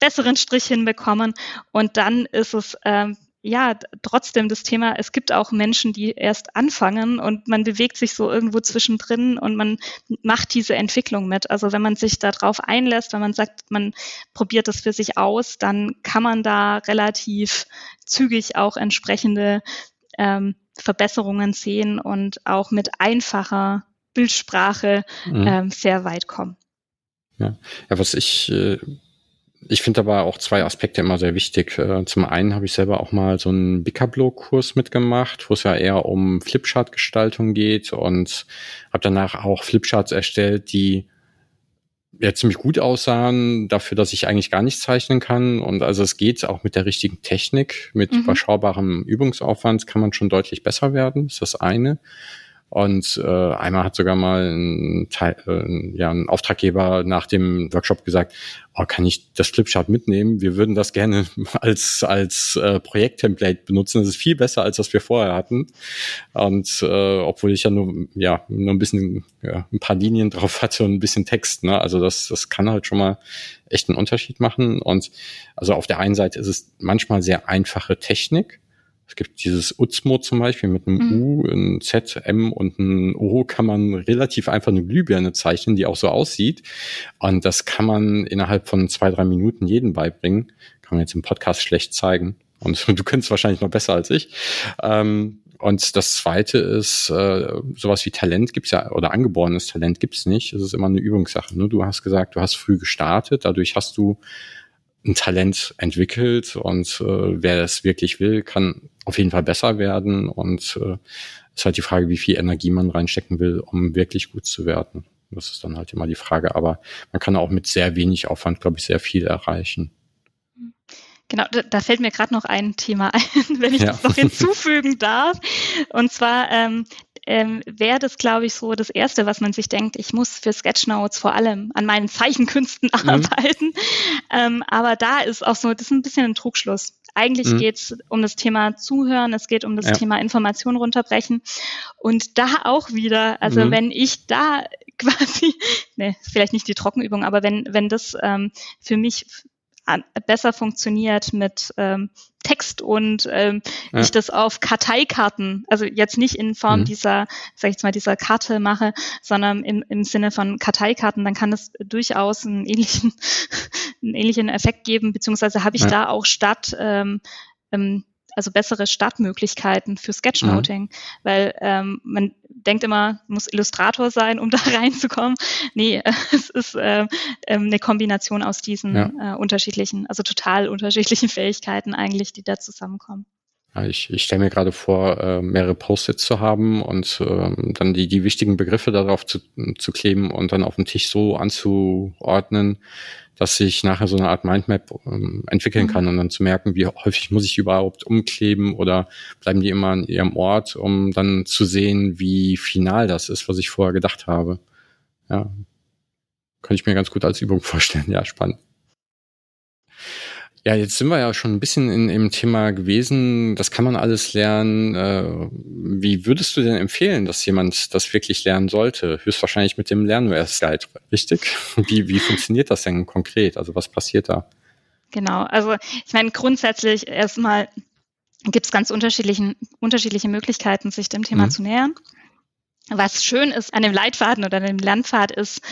besseren Strich hinbekommen. Und dann ist es ähm, ja trotzdem das Thema, es gibt auch Menschen, die erst anfangen und man bewegt sich so irgendwo zwischendrin und man macht diese Entwicklung mit. Also wenn man sich darauf einlässt, wenn man sagt, man probiert das für sich aus, dann kann man da relativ zügig auch entsprechende ähm, Verbesserungen sehen und auch mit einfacher Bildsprache mhm. ähm, sehr weit kommen. Ja, ja was ich äh ich finde aber auch zwei Aspekte immer sehr wichtig. Äh, zum einen habe ich selber auch mal so einen Bicablo-Kurs mitgemacht, wo es ja eher um Flipchart-Gestaltung geht und habe danach auch Flipcharts erstellt, die ja ziemlich gut aussahen, dafür, dass ich eigentlich gar nicht zeichnen kann. Und also es geht auch mit der richtigen Technik, mit mhm. überschaubarem Übungsaufwand kann man schon deutlich besser werden, ist das eine. Und äh, einmal hat sogar mal ein, Teil, äh, ja, ein Auftraggeber nach dem Workshop gesagt, oh, kann ich das Flipchart mitnehmen? Wir würden das gerne als, als äh, Projekttemplate benutzen. Das ist viel besser, als was wir vorher hatten. Und äh, obwohl ich ja nur, ja, nur ein bisschen, ja, ein paar Linien drauf hatte und ein bisschen Text. Ne? Also das, das kann halt schon mal echt einen Unterschied machen. Und also auf der einen Seite ist es manchmal sehr einfache Technik es gibt dieses Uzmo zum Beispiel mit einem mhm. U, ein Z, M und ein O kann man relativ einfach eine Glühbirne zeichnen, die auch so aussieht. Und das kann man innerhalb von zwei, drei Minuten jeden beibringen. Kann man jetzt im Podcast schlecht zeigen. Und du könntest wahrscheinlich noch besser als ich. Ähm, und das zweite ist, äh, sowas wie Talent gibt's ja, oder angeborenes Talent gibt's nicht. Es ist immer eine Übungssache. Ne? Du hast gesagt, du hast früh gestartet, dadurch hast du ein Talent entwickelt und äh, wer das wirklich will, kann auf jeden Fall besser werden und äh, ist halt die Frage, wie viel Energie man reinstecken will, um wirklich gut zu werden. Das ist dann halt immer die Frage, aber man kann auch mit sehr wenig Aufwand, glaube ich, sehr viel erreichen. Genau, da, da fällt mir gerade noch ein Thema ein, wenn ich ja. das noch hinzufügen darf. Und zwar ähm, ähm, wäre das, glaube ich, so das Erste, was man sich denkt, ich muss für Sketchnotes vor allem an meinen Zeichenkünsten mhm. arbeiten. Ähm, aber da ist auch so, das ist ein bisschen ein Trugschluss. Eigentlich mhm. geht es um das Thema Zuhören, es geht um das ja. Thema Information runterbrechen. Und da auch wieder, also mhm. wenn ich da quasi, ne, vielleicht nicht die Trockenübung, aber wenn, wenn das ähm, für mich besser funktioniert mit ähm, Text und ähm, ja. ich das auf Karteikarten, also jetzt nicht in Form mhm. dieser, sag ich jetzt mal, dieser Karte mache, sondern im, im Sinne von Karteikarten, dann kann es durchaus einen ähnlichen, einen ähnlichen Effekt geben, beziehungsweise habe ich ja. da auch statt ähm, ähm, also bessere Startmöglichkeiten für Sketchnoting, mhm. weil ähm, man denkt immer, muss Illustrator sein, um da reinzukommen. Nee, es ist äh, eine Kombination aus diesen ja. äh, unterschiedlichen, also total unterschiedlichen Fähigkeiten eigentlich, die da zusammenkommen. Ja, ich, ich stelle mir gerade vor, äh, mehrere Post-its zu haben und äh, dann die, die wichtigen Begriffe darauf zu, zu kleben und dann auf dem Tisch so anzuordnen, dass ich nachher so eine Art Mindmap ähm, entwickeln mhm. kann und dann zu merken, wie häufig muss ich überhaupt umkleben oder bleiben die immer an ihrem Ort, um dann zu sehen, wie final das ist, was ich vorher gedacht habe. Ja, könnte ich mir ganz gut als Übung vorstellen. Ja, spannend. Ja, jetzt sind wir ja schon ein bisschen in, im Thema gewesen. Das kann man alles lernen. Äh, wie würdest du denn empfehlen, dass jemand das wirklich lernen sollte? Höchstwahrscheinlich mit dem Lernwers-Guide, richtig? Wie, wie funktioniert das denn konkret? Also was passiert da? Genau, also ich meine grundsätzlich erstmal gibt es ganz unterschiedlichen, unterschiedliche Möglichkeiten, sich dem Thema mhm. zu nähern. Was schön ist an dem Leitfaden oder dem Lernpfad ist,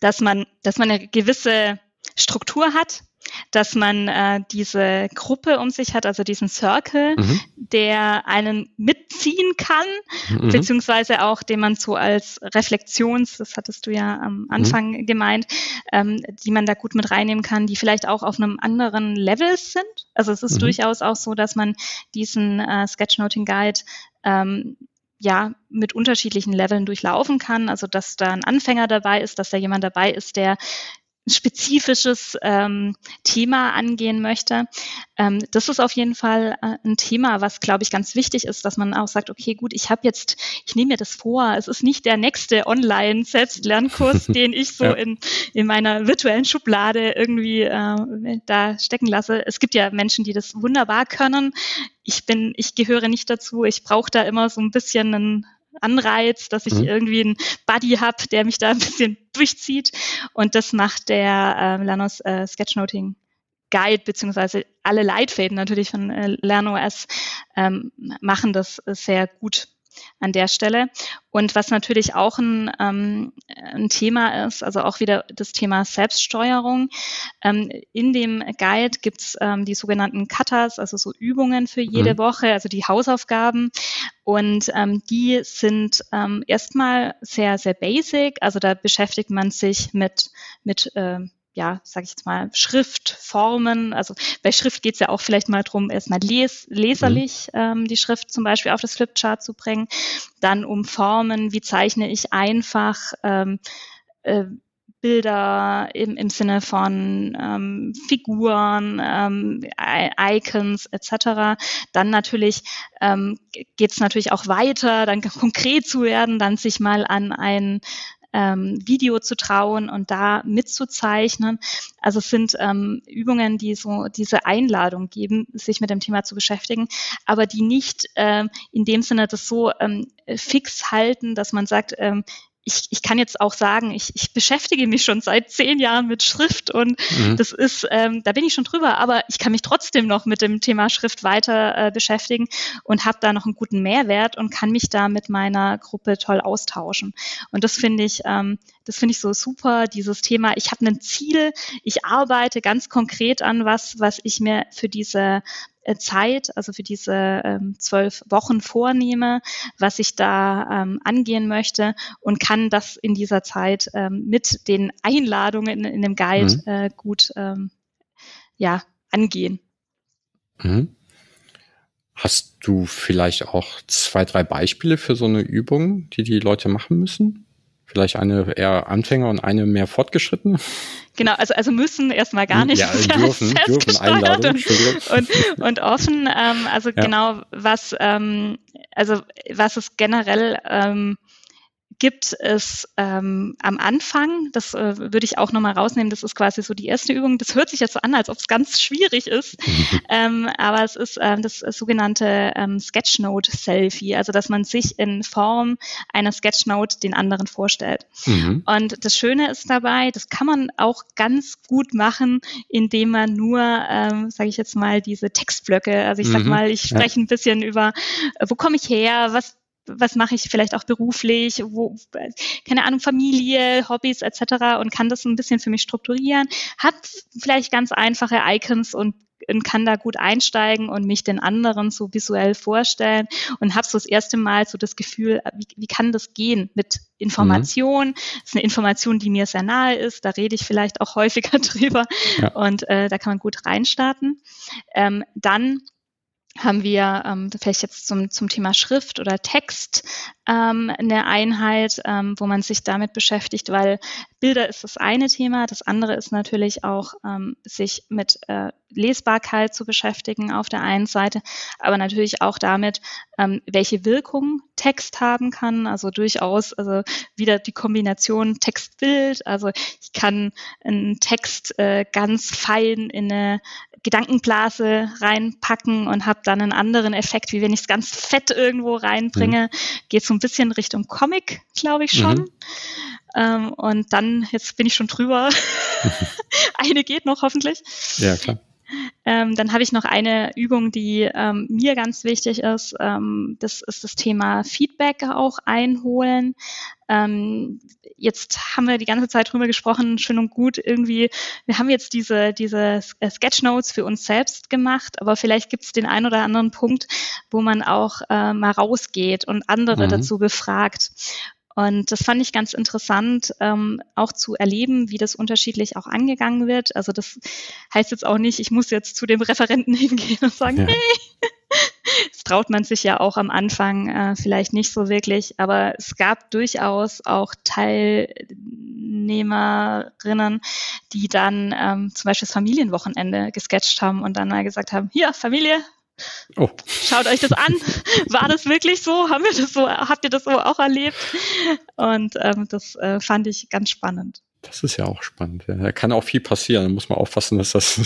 dass man, dass man eine gewisse Struktur hat, dass man äh, diese Gruppe um sich hat, also diesen Circle, mhm. der einen mitziehen kann, mhm. beziehungsweise auch, den man so als Reflexions, das hattest du ja am mhm. Anfang mhm. gemeint, ähm, die man da gut mit reinnehmen kann, die vielleicht auch auf einem anderen Level sind. Also es ist mhm. durchaus auch so, dass man diesen äh, Sketchnoting Guide ähm, ja, mit unterschiedlichen Leveln durchlaufen kann. Also, dass da ein Anfänger dabei ist, dass da jemand dabei ist, der spezifisches ähm, Thema angehen möchte. Ähm, das ist auf jeden Fall äh, ein Thema, was, glaube ich, ganz wichtig ist, dass man auch sagt, okay, gut, ich habe jetzt, ich nehme mir das vor, es ist nicht der nächste Online-Selbstlernkurs, den ich so ja. in, in meiner virtuellen Schublade irgendwie äh, da stecken lasse. Es gibt ja Menschen, die das wunderbar können. Ich bin, ich gehöre nicht dazu. Ich brauche da immer so ein bisschen einen Anreiz, dass ich mhm. irgendwie einen Buddy habe, der mich da ein bisschen durchzieht. Und das macht der äh, Lernos äh, Sketchnoting Guide beziehungsweise alle Leitfäden natürlich von äh, LernOS ähm, machen das sehr gut an der Stelle. Und was natürlich auch ein, ähm, ein Thema ist, also auch wieder das Thema Selbststeuerung. Ähm, in dem Guide gibt's ähm, die sogenannten Cutters, also so Übungen für jede mhm. Woche, also die Hausaufgaben. Und ähm, die sind ähm, erstmal sehr, sehr basic. Also da beschäftigt man sich mit, mit äh, ja, sage ich jetzt mal, Schriftformen. Also bei Schrift geht es ja auch vielleicht mal drum, erstmal les leserlich mhm. ähm, die Schrift zum Beispiel auf das Flipchart zu bringen. Dann um Formen, wie zeichne ich einfach ähm, äh, Bilder im, im Sinne von ähm, Figuren, ähm, Icons etc. Dann natürlich ähm, geht es natürlich auch weiter, dann konkret zu werden, dann sich mal an ein ähm, Video zu trauen und da mitzuzeichnen. Also es sind ähm, Übungen, die so diese Einladung geben, sich mit dem Thema zu beschäftigen, aber die nicht ähm, in dem Sinne das so ähm, fix halten, dass man sagt, ähm, ich, ich kann jetzt auch sagen, ich, ich beschäftige mich schon seit zehn Jahren mit Schrift und mhm. das ist, ähm, da bin ich schon drüber, aber ich kann mich trotzdem noch mit dem Thema Schrift weiter äh, beschäftigen und habe da noch einen guten Mehrwert und kann mich da mit meiner Gruppe toll austauschen. Und das finde ich, ähm, das finde ich so super, dieses Thema, ich habe ein Ziel, ich arbeite ganz konkret an was, was ich mir für diese Zeit, also für diese ähm, zwölf Wochen vornehme, was ich da ähm, angehen möchte und kann das in dieser Zeit ähm, mit den Einladungen in, in dem Guide mhm. äh, gut ähm, ja, angehen. Mhm. Hast du vielleicht auch zwei, drei Beispiele für so eine Übung, die die Leute machen müssen? Vielleicht eine eher Anfänger und eine mehr fortgeschrittene? Genau, also, also müssen erstmal gar nicht. Ja, dürfen, dürfen Einladung, und, und, offen. Ähm, also ja. genau, was, ähm, also was es generell ähm, gibt es ähm, am Anfang, das äh, würde ich auch nochmal rausnehmen, das ist quasi so die erste Übung. Das hört sich jetzt so an, als ob es ganz schwierig ist, ähm, aber es ist ähm, das sogenannte ähm, Sketchnote-Selfie, also dass man sich in Form einer Sketchnote den anderen vorstellt. Mhm. Und das Schöne ist dabei, das kann man auch ganz gut machen, indem man nur, ähm, sage ich jetzt mal, diese Textblöcke, also ich sag mhm. mal, ich spreche ja. ein bisschen über, äh, wo komme ich her, was was mache ich vielleicht auch beruflich, wo, keine Ahnung, Familie, Hobbys etc. und kann das ein bisschen für mich strukturieren, hat vielleicht ganz einfache Icons und und kann da gut einsteigen und mich den anderen so visuell vorstellen und habe so das erste Mal so das Gefühl, wie, wie kann das gehen mit Information? Mhm. Das ist eine Information, die mir sehr nahe ist, da rede ich vielleicht auch häufiger drüber ja. und äh, da kann man gut reinstarten. Ähm, dann haben wir ähm, vielleicht jetzt zum, zum Thema Schrift oder Text ähm, eine Einheit, ähm, wo man sich damit beschäftigt, weil Bilder ist das eine Thema, das andere ist natürlich auch, ähm, sich mit äh, Lesbarkeit zu beschäftigen auf der einen Seite, aber natürlich auch damit, ähm, welche Wirkung Text haben kann. Also durchaus, also wieder die Kombination Text-Bild. Also ich kann einen Text äh, ganz fein in eine Gedankenblase reinpacken und habe dann einen anderen Effekt, wie wenn ich es ganz fett irgendwo reinbringe. Mhm. Geht so ein bisschen Richtung Comic, glaube ich schon. Mhm. Ähm, und dann, jetzt bin ich schon drüber. eine geht noch hoffentlich. Ja, klar. Ähm, dann habe ich noch eine Übung, die ähm, mir ganz wichtig ist. Ähm, das ist das Thema Feedback auch einholen. Ähm, jetzt haben wir die ganze Zeit drüber gesprochen, schön und gut irgendwie. Wir haben jetzt diese, diese äh, Sketchnotes für uns selbst gemacht, aber vielleicht gibt es den einen oder anderen Punkt, wo man auch äh, mal rausgeht und andere mhm. dazu befragt. Und das fand ich ganz interessant, ähm, auch zu erleben, wie das unterschiedlich auch angegangen wird. Also das heißt jetzt auch nicht, ich muss jetzt zu dem Referenten hingehen und sagen, ja. hey, das traut man sich ja auch am Anfang äh, vielleicht nicht so wirklich, aber es gab durchaus auch Teilnehmerinnen, die dann ähm, zum Beispiel das Familienwochenende gesketcht haben und dann mal gesagt haben, hier, Familie, Oh. Schaut euch das an. War das wirklich so? Haben wir das so? Habt ihr das so auch erlebt? Und ähm, das äh, fand ich ganz spannend. Das ist ja auch spannend. Ja. Da kann auch viel passieren. Da muss man aufpassen, dass das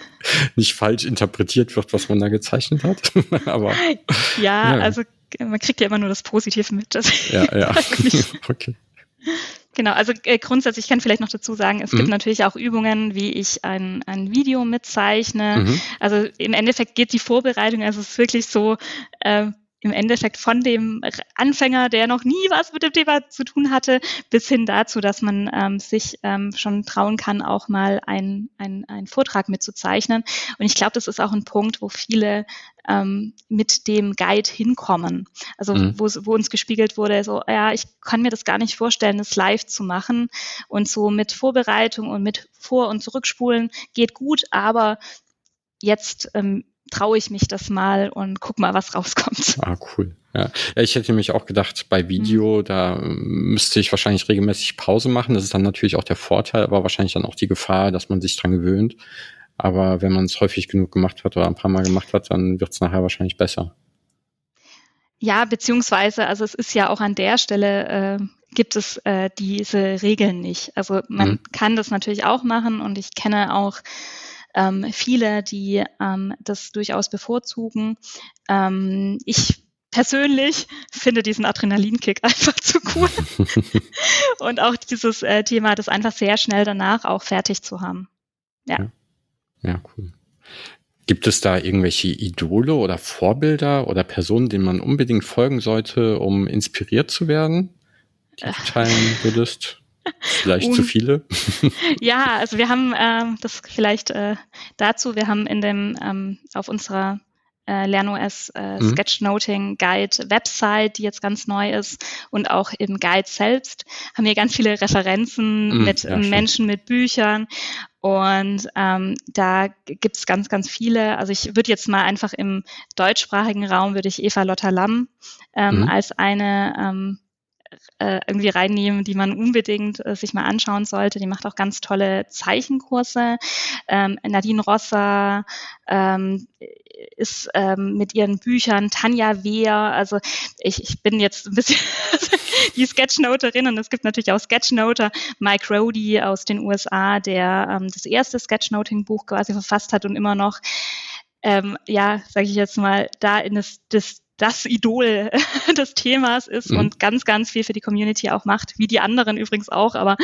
nicht falsch interpretiert wird, was man da gezeichnet hat. Aber ja, ja, also man kriegt ja immer nur das Positive mit. ja, ja. okay. Genau, also äh, grundsätzlich kann ich vielleicht noch dazu sagen, es mhm. gibt natürlich auch Übungen, wie ich ein, ein Video mitzeichne. Mhm. Also im Endeffekt geht die Vorbereitung, also es ist wirklich so, äh, im Endeffekt von dem Anfänger, der noch nie was mit dem Thema zu tun hatte, bis hin dazu, dass man ähm, sich ähm, schon trauen kann, auch mal einen ein Vortrag mitzuzeichnen. Und ich glaube, das ist auch ein Punkt, wo viele ähm, mit dem Guide hinkommen. Also mhm. wo, uns gespiegelt wurde, so, ja, ich kann mir das gar nicht vorstellen, das live zu machen. Und so mit Vorbereitung und mit Vor- und Zurückspulen geht gut, aber jetzt ähm, traue ich mich das mal und guck mal, was rauskommt. Ah, cool. Ja. ja, ich hätte nämlich auch gedacht, bei Video, mhm. da müsste ich wahrscheinlich regelmäßig Pause machen. Das ist dann natürlich auch der Vorteil, aber wahrscheinlich dann auch die Gefahr, dass man sich dran gewöhnt. Aber wenn man es häufig genug gemacht hat oder ein paar Mal gemacht hat, dann wird es nachher wahrscheinlich besser. Ja, beziehungsweise, also es ist ja auch an der Stelle, äh, gibt es äh, diese Regeln nicht. Also man mhm. kann das natürlich auch machen und ich kenne auch ähm, viele, die ähm, das durchaus bevorzugen. Ähm, ich persönlich finde diesen Adrenalinkick einfach zu cool. und auch dieses äh, Thema, das einfach sehr schnell danach auch fertig zu haben. Ja. Ja, ja cool. Gibt es da irgendwelche Idole oder Vorbilder oder Personen, denen man unbedingt folgen sollte, um inspiriert zu werden, die du teilen würdest? Vielleicht Und, zu viele? ja, also wir haben ähm, das vielleicht äh, dazu, wir haben in dem ähm, auf unserer äh, LernOS äh, mhm. Sketchnoting Guide Website, die jetzt ganz neu ist und auch im Guide selbst haben wir ganz viele Referenzen mhm, mit ja, Menschen mit Büchern und ähm, da gibt's ganz, ganz viele. Also ich würde jetzt mal einfach im deutschsprachigen Raum würde ich Eva Lotta Lamm ähm, mhm. als eine ähm, äh, irgendwie reinnehmen, die man unbedingt äh, sich mal anschauen sollte. Die macht auch ganz tolle Zeichenkurse. Ähm, Nadine Rosser ähm, ist ähm, mit ihren Büchern Tanja Wehr. Also ich, ich bin jetzt ein bisschen die Sketchnoterin und es gibt natürlich auch Sketchnoter. Mike Rody aus den USA, der ähm, das erste Sketchnoting-Buch quasi verfasst hat und immer noch ähm, ja, sage ich jetzt mal, da in das, das das Idol des Themas ist mhm. und ganz, ganz viel für die Community auch macht, wie die anderen übrigens auch. Aber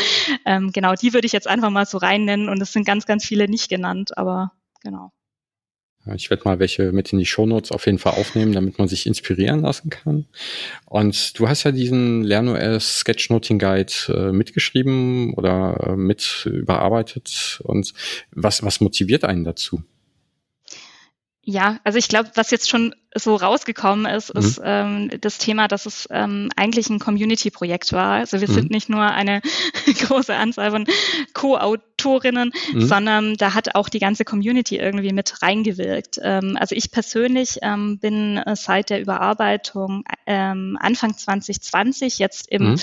ähm, genau, die würde ich jetzt einfach mal so rein nennen und es sind ganz, ganz viele nicht genannt, aber genau. Ich werde mal welche mit in die Shownotes auf jeden Fall aufnehmen, damit man sich inspirieren lassen kann. Und du hast ja diesen LernOS Sketchnoting Guide äh, mitgeschrieben oder äh, mit überarbeitet. Und was, was motiviert einen dazu? Ja, also ich glaube, was jetzt schon so rausgekommen ist, mhm. ist ähm, das Thema, dass es ähm, eigentlich ein Community-Projekt war. Also wir mhm. sind nicht nur eine große Anzahl von Co-Autorinnen, mhm. sondern da hat auch die ganze Community irgendwie mit reingewirkt. Ähm, also ich persönlich ähm, bin äh, seit der Überarbeitung ähm, Anfang 2020 jetzt im mhm.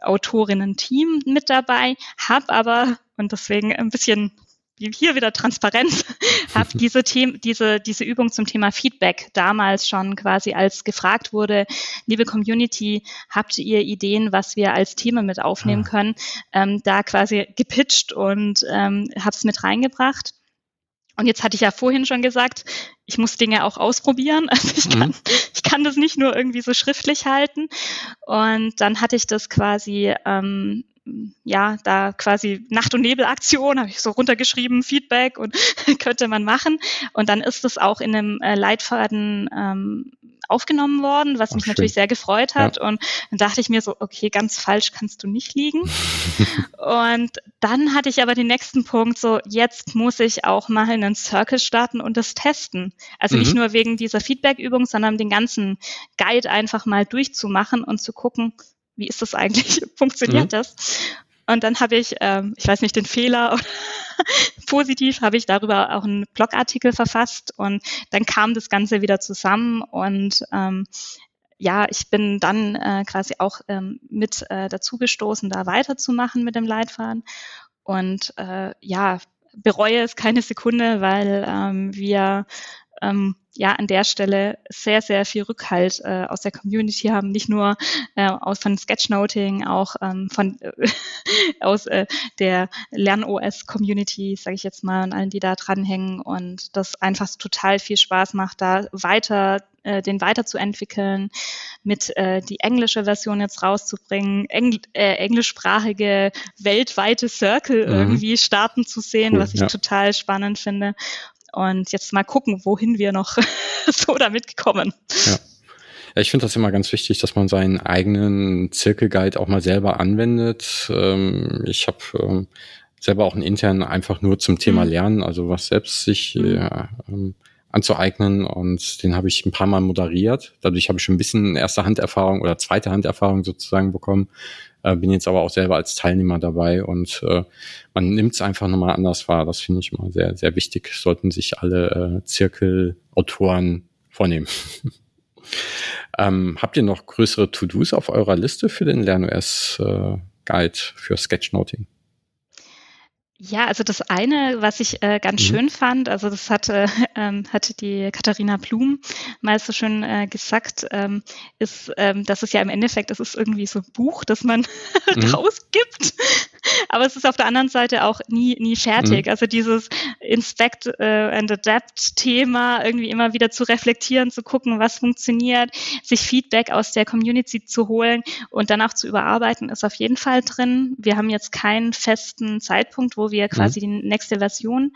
Autorinnen-Team mit dabei, habe aber, und deswegen ein bisschen hier wieder Transparenz, habe diese, Themen, diese, diese Übung zum Thema Feedback damals schon quasi als gefragt wurde, liebe Community, habt ihr Ideen, was wir als Thema mit aufnehmen ah. können, ähm, da quasi gepitcht und ähm, habe es mit reingebracht. Und jetzt hatte ich ja vorhin schon gesagt, ich muss Dinge auch ausprobieren. Also ich kann, mhm. ich kann das nicht nur irgendwie so schriftlich halten. Und dann hatte ich das quasi ähm, ja, da quasi Nacht- und Nebel-Aktion, habe ich so runtergeschrieben, Feedback und könnte man machen. Und dann ist es auch in einem äh, Leitfaden ähm, aufgenommen worden, was Ach, mich schön. natürlich sehr gefreut hat. Ja. Und dann dachte ich mir so, okay, ganz falsch kannst du nicht liegen. und dann hatte ich aber den nächsten Punkt, so jetzt muss ich auch mal einen Circle starten und das testen. Also mhm. nicht nur wegen dieser Feedback-Übung, sondern den ganzen Guide einfach mal durchzumachen und zu gucken, wie ist das eigentlich? Funktioniert mhm. das? Und dann habe ich, ähm, ich weiß nicht, den Fehler oder positiv, habe ich darüber auch einen Blogartikel verfasst und dann kam das Ganze wieder zusammen und ähm, ja, ich bin dann äh, quasi auch ähm, mit äh, dazugestoßen, da weiterzumachen mit dem Leitfaden. Und äh, ja, bereue es keine Sekunde, weil ähm, wir ähm, ja an der Stelle sehr, sehr viel Rückhalt äh, aus der Community haben, nicht nur äh, aus von Sketchnoting, auch ähm, von äh, aus äh, der LernOS-Community, sage ich jetzt mal, und allen, die da dranhängen und das einfach total viel Spaß macht, da weiter äh, den weiterzuentwickeln, mit äh, die englische Version jetzt rauszubringen, Engl äh, englischsprachige weltweite Circle mhm. irgendwie starten zu sehen, cool, was ich ja. total spannend finde und jetzt mal gucken, wohin wir noch so damit kommen. Ja. Ja, ich finde das immer ganz wichtig, dass man seinen eigenen Zirkelguide auch mal selber anwendet. Ähm, ich habe ähm, selber auch einen internen einfach nur zum Thema mhm. Lernen, also was selbst sich mhm. äh, ähm, anzueignen und den habe ich ein paar Mal moderiert. Dadurch habe ich schon ein bisschen erste Handerfahrung oder zweite Handerfahrung sozusagen bekommen. Äh, bin jetzt aber auch selber als Teilnehmer dabei und äh, man nimmt es einfach nochmal anders wahr. Das finde ich immer sehr, sehr wichtig. Sollten sich alle äh, Zirkelautoren vornehmen. ähm, habt ihr noch größere To-Dos auf eurer Liste für den LernOS äh, Guide für Sketchnoting? Ja, also das eine, was ich äh, ganz mhm. schön fand, also das hatte, ähm, hatte die Katharina Blum mal so schön äh, gesagt, ähm, ist, ähm, dass es ja im Endeffekt, es ist irgendwie so ein Buch, das man mhm. rausgibt, aber es ist auf der anderen Seite auch nie, nie fertig. Mhm. Also dieses Inspect äh, and Adapt Thema irgendwie immer wieder zu reflektieren, zu gucken, was funktioniert, sich Feedback aus der Community zu holen und dann auch zu überarbeiten, ist auf jeden Fall drin. Wir haben jetzt keinen festen Zeitpunkt, wo wir quasi mhm. die nächste Version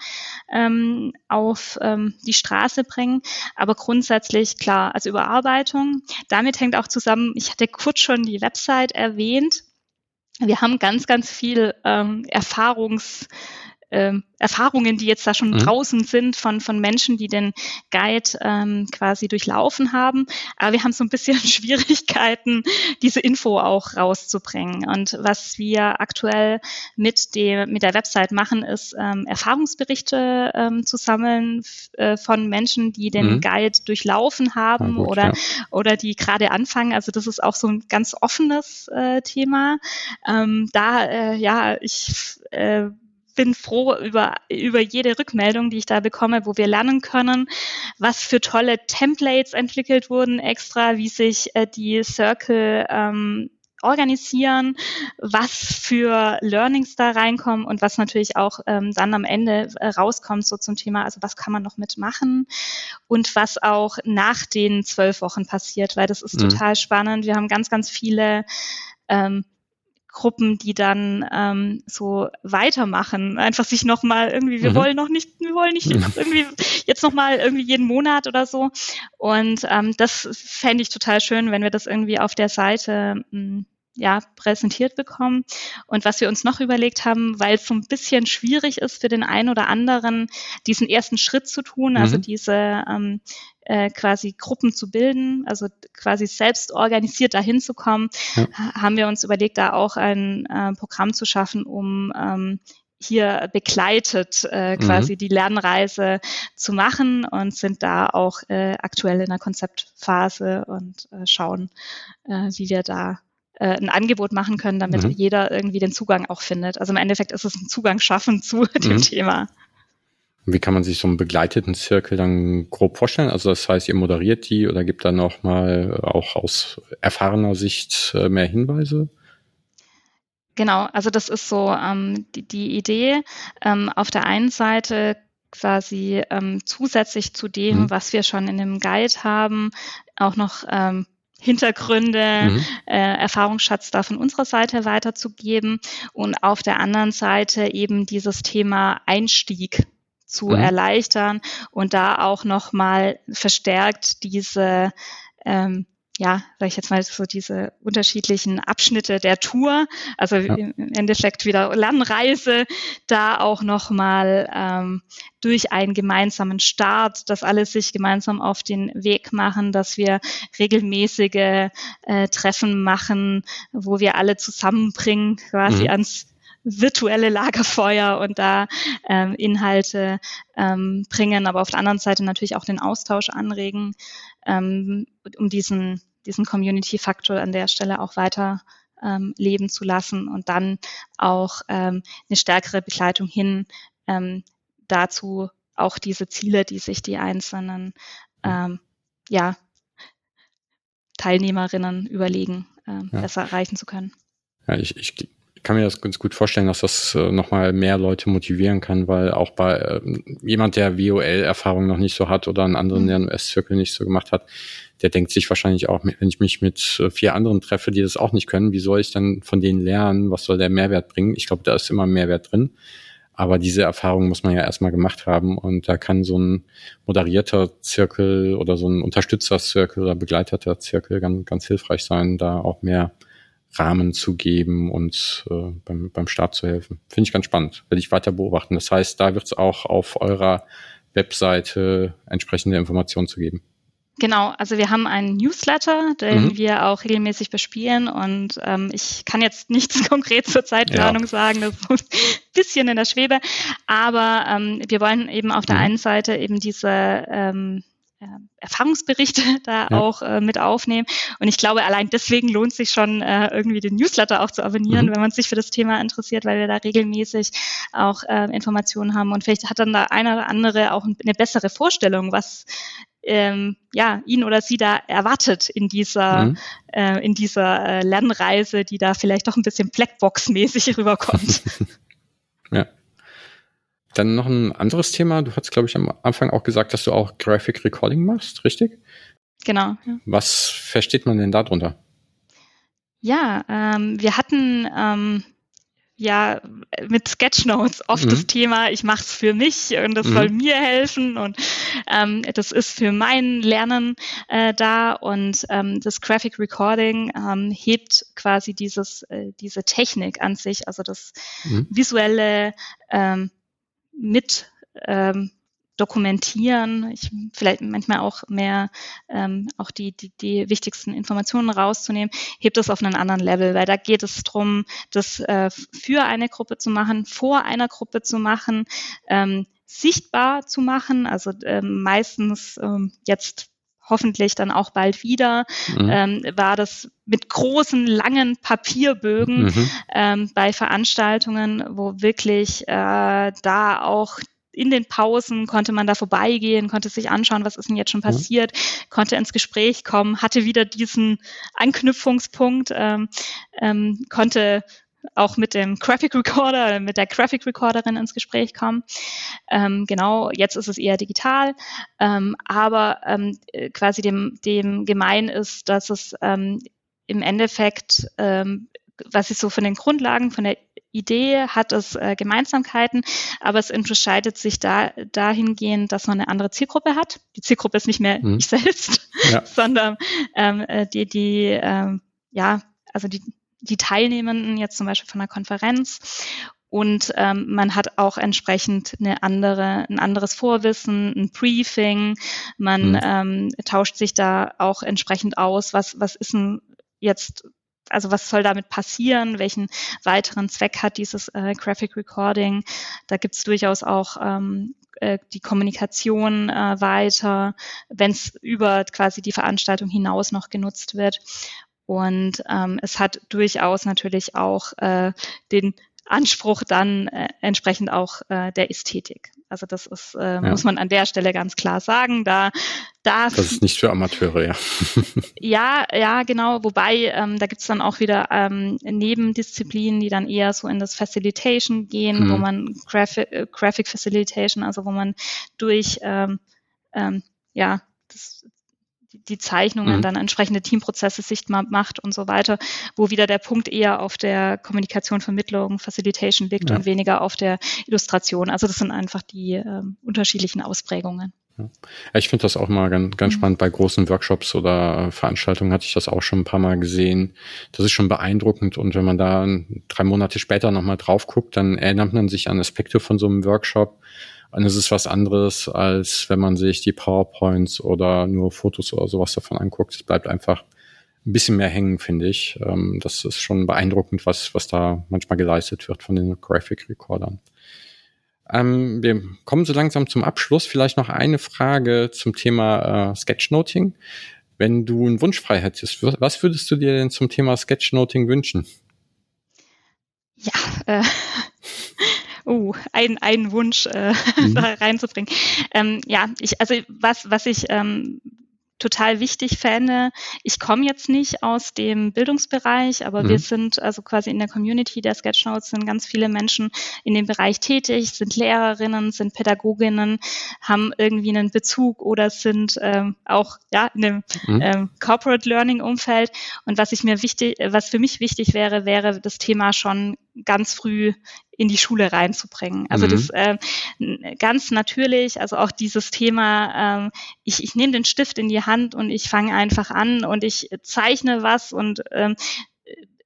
ähm, auf ähm, die Straße bringen. Aber grundsätzlich klar, also Überarbeitung. Damit hängt auch zusammen, ich hatte kurz schon die Website erwähnt. Wir haben ganz, ganz viel ähm, Erfahrungs- ähm, Erfahrungen, die jetzt da schon mhm. draußen sind von, von Menschen, die den Guide ähm, quasi durchlaufen haben. Aber wir haben so ein bisschen Schwierigkeiten, diese Info auch rauszubringen. Und was wir aktuell mit, dem, mit der Website machen, ist ähm, Erfahrungsberichte ähm, zu sammeln äh, von Menschen, die den mhm. Guide durchlaufen haben gut, oder, ja. oder die gerade anfangen. Also das ist auch so ein ganz offenes äh, Thema. Ähm, da, äh, ja, ich äh, bin froh über, über jede Rückmeldung, die ich da bekomme, wo wir lernen können, was für tolle Templates entwickelt wurden extra, wie sich äh, die Circle ähm, organisieren, was für Learnings da reinkommen und was natürlich auch ähm, dann am Ende äh, rauskommt, so zum Thema, also was kann man noch mitmachen und was auch nach den zwölf Wochen passiert, weil das ist mhm. total spannend. Wir haben ganz, ganz viele ähm, Gruppen, die dann ähm, so weitermachen, einfach sich nochmal irgendwie, wir mhm. wollen noch nicht, wir wollen nicht irgendwie jetzt nochmal irgendwie jeden Monat oder so. Und ähm, das fände ich total schön, wenn wir das irgendwie auf der Seite mh, hm, ja, präsentiert bekommen. Und was wir uns noch überlegt haben, weil es so ein bisschen schwierig ist für den einen oder anderen, diesen ersten Schritt zu tun, also mhm. diese ähm, äh, quasi Gruppen zu bilden, also quasi selbst organisiert dahin zu kommen, ja. haben wir uns überlegt, da auch ein äh, Programm zu schaffen, um ähm, hier begleitet äh, quasi mhm. die Lernreise zu machen und sind da auch äh, aktuell in der Konzeptphase und äh, schauen, äh, wie wir da äh, ein Angebot machen können, damit mhm. jeder irgendwie den Zugang auch findet. Also im Endeffekt ist es ein Zugang schaffen zu dem mhm. Thema. Wie kann man sich so einen begleiteten Zirkel dann grob vorstellen? Also das heißt, ihr moderiert die oder gibt dann noch mal auch aus erfahrener Sicht äh, mehr Hinweise? Genau, also das ist so ähm, die, die Idee. Ähm, auf der einen Seite quasi ähm, zusätzlich zu dem, mhm. was wir schon in dem Guide haben, auch noch ähm, Hintergründe, mhm. äh, Erfahrungsschatz da von unserer Seite weiterzugeben und auf der anderen Seite eben dieses Thema Einstieg zu mhm. erleichtern und da auch nochmal verstärkt diese ähm, ja, sag ich jetzt mal so diese unterschiedlichen Abschnitte der Tour, also ja. im Endeffekt wieder Lernreise, da auch nochmal ähm, durch einen gemeinsamen Start, dass alle sich gemeinsam auf den Weg machen, dass wir regelmäßige äh, Treffen machen, wo wir alle zusammenbringen, quasi mhm. ans virtuelle Lagerfeuer und da ähm, Inhalte ähm, bringen, aber auf der anderen Seite natürlich auch den Austausch anregen, ähm, um diesen, diesen Community-Faktor an der Stelle auch weiter ähm, leben zu lassen und dann auch ähm, eine stärkere Begleitung hin ähm, dazu, auch diese Ziele, die sich die einzelnen ähm, ja, Teilnehmerinnen überlegen, ähm, ja. besser erreichen zu können. Ja, ich, ich kann mir das ganz gut vorstellen, dass das äh, nochmal mehr Leute motivieren kann, weil auch bei äh, jemand, der WOL-Erfahrung noch nicht so hat oder einen anderen, mhm. der einen S-Zirkel nicht so gemacht hat, der denkt sich wahrscheinlich auch, wenn ich mich mit äh, vier anderen treffe, die das auch nicht können, wie soll ich dann von denen lernen? Was soll der Mehrwert bringen? Ich glaube, da ist immer Mehrwert drin. Aber diese Erfahrung muss man ja erstmal gemacht haben und da kann so ein moderierter Zirkel oder so ein Unterstützerzirkel oder begleiteter Zirkel ganz, ganz hilfreich sein, da auch mehr Rahmen zu geben und äh, beim, beim Start zu helfen. Finde ich ganz spannend, werde ich weiter beobachten. Das heißt, da wird es auch auf eurer Webseite entsprechende Informationen zu geben. Genau, also wir haben einen Newsletter, den mhm. wir auch regelmäßig bespielen und ähm, ich kann jetzt nichts konkret zur Zeitplanung ja. sagen, das ist ein bisschen in der Schwebe, aber ähm, wir wollen eben auf der mhm. einen Seite eben diese ähm, äh, Erfahrungsberichte da ja. auch äh, mit aufnehmen. Und ich glaube, allein deswegen lohnt sich schon äh, irgendwie den Newsletter auch zu abonnieren, mhm. wenn man sich für das Thema interessiert, weil wir da regelmäßig auch äh, Informationen haben. Und vielleicht hat dann da einer oder andere auch eine bessere Vorstellung, was ähm, ja, ihn oder sie da erwartet in dieser, mhm. äh, in dieser äh, Lernreise, die da vielleicht doch ein bisschen Blackbox-mäßig rüberkommt. ja. Dann noch ein anderes Thema. Du hast, glaube ich, am Anfang auch gesagt, dass du auch Graphic Recording machst, richtig? Genau. Ja. Was versteht man denn darunter? Ja, ähm, wir hatten ähm, ja mit Sketchnotes oft mhm. das Thema, ich mache es für mich und das mhm. soll mir helfen und ähm, das ist für mein Lernen äh, da und ähm, das Graphic Recording ähm, hebt quasi dieses äh, diese Technik an sich, also das mhm. visuelle ähm, mit ähm, dokumentieren, ich, vielleicht manchmal auch mehr ähm, auch die, die, die wichtigsten Informationen rauszunehmen, hebt das auf einen anderen Level, weil da geht es darum, das äh, für eine Gruppe zu machen, vor einer Gruppe zu machen, ähm, sichtbar zu machen, also ähm, meistens ähm, jetzt hoffentlich dann auch bald wieder, mhm. ähm, war das mit großen, langen Papierbögen mhm. ähm, bei Veranstaltungen, wo wirklich äh, da auch in den Pausen konnte man da vorbeigehen, konnte sich anschauen, was ist denn jetzt schon mhm. passiert, mhm. konnte ins Gespräch kommen, hatte wieder diesen Anknüpfungspunkt, ähm, ähm, konnte auch mit dem Graphic Recorder, mit der Graphic Recorderin ins Gespräch kommen. Ähm, genau, jetzt ist es eher digital, ähm, aber ähm, quasi dem, dem gemein ist, dass es ähm, im Endeffekt, ähm, was ich so von den Grundlagen, von der Idee hat es äh, Gemeinsamkeiten, aber es unterscheidet sich da, dahingehend, dass man eine andere Zielgruppe hat. Die Zielgruppe ist nicht mehr mhm. ich selbst, ja. sondern ähm, äh, die, die ja, also die, die Teilnehmenden jetzt zum Beispiel von einer Konferenz. Und ähm, man hat auch entsprechend eine andere, ein anderes Vorwissen, ein Briefing. Man mhm. ähm, tauscht sich da auch entsprechend aus, was, was ist denn jetzt also was soll damit passieren, welchen weiteren Zweck hat dieses äh, Graphic Recording. Da gibt es durchaus auch ähm, äh, die Kommunikation äh, weiter, wenn es über quasi die Veranstaltung hinaus noch genutzt wird. Und ähm, es hat durchaus natürlich auch äh, den Anspruch dann äh, entsprechend auch äh, der Ästhetik. Also das ist, äh, ja. muss man an der Stelle ganz klar sagen. Da, da das ist nicht für Amateure, ja. ja, ja, genau. Wobei ähm, da gibt's dann auch wieder ähm, Nebendisziplinen, die dann eher so in das Facilitation gehen, mhm. wo man Graphic, äh, Graphic Facilitation, also wo man durch ähm, ähm, ja das, die Zeichnungen, mhm. dann entsprechende Teamprozesse sichtbar macht und so weiter, wo wieder der Punkt eher auf der Kommunikation, Vermittlung, Facilitation liegt ja. und weniger auf der Illustration. Also das sind einfach die ähm, unterschiedlichen Ausprägungen. Ja, ich finde das auch mal ganz, ganz mhm. spannend. Bei großen Workshops oder Veranstaltungen hatte ich das auch schon ein paar Mal gesehen. Das ist schon beeindruckend. Und wenn man da drei Monate später nochmal drauf guckt, dann erinnert man sich an Aspekte von so einem Workshop und es ist was anderes, als wenn man sich die PowerPoints oder nur Fotos oder sowas davon anguckt. Es bleibt einfach ein bisschen mehr hängen, finde ich. Ähm, das ist schon beeindruckend, was, was da manchmal geleistet wird von den Graphic Recordern. Ähm, wir kommen so langsam zum Abschluss. Vielleicht noch eine Frage zum Thema äh, Sketchnoting. Wenn du einen Wunsch frei hättest, was würdest du dir denn zum Thema Sketchnoting wünschen? Ja, äh, oh, ein, ein Wunsch äh, mhm. da reinzubringen. Ähm, ja, ich, also was, was ich ähm, total wichtig fände. Ich komme jetzt nicht aus dem Bildungsbereich, aber mhm. wir sind also quasi in der Community der Sketchnotes sind ganz viele Menschen in dem Bereich tätig, sind Lehrerinnen, sind Pädagoginnen, haben irgendwie einen Bezug oder sind ähm, auch ja in dem mhm. ähm, Corporate Learning Umfeld. Und was ich mir wichtig, was für mich wichtig wäre, wäre das Thema schon ganz früh in die Schule reinzubringen. Also mhm. das äh, ganz natürlich, also auch dieses Thema, ähm, ich, ich nehme den Stift in die Hand und ich fange einfach an und ich zeichne was und ähm,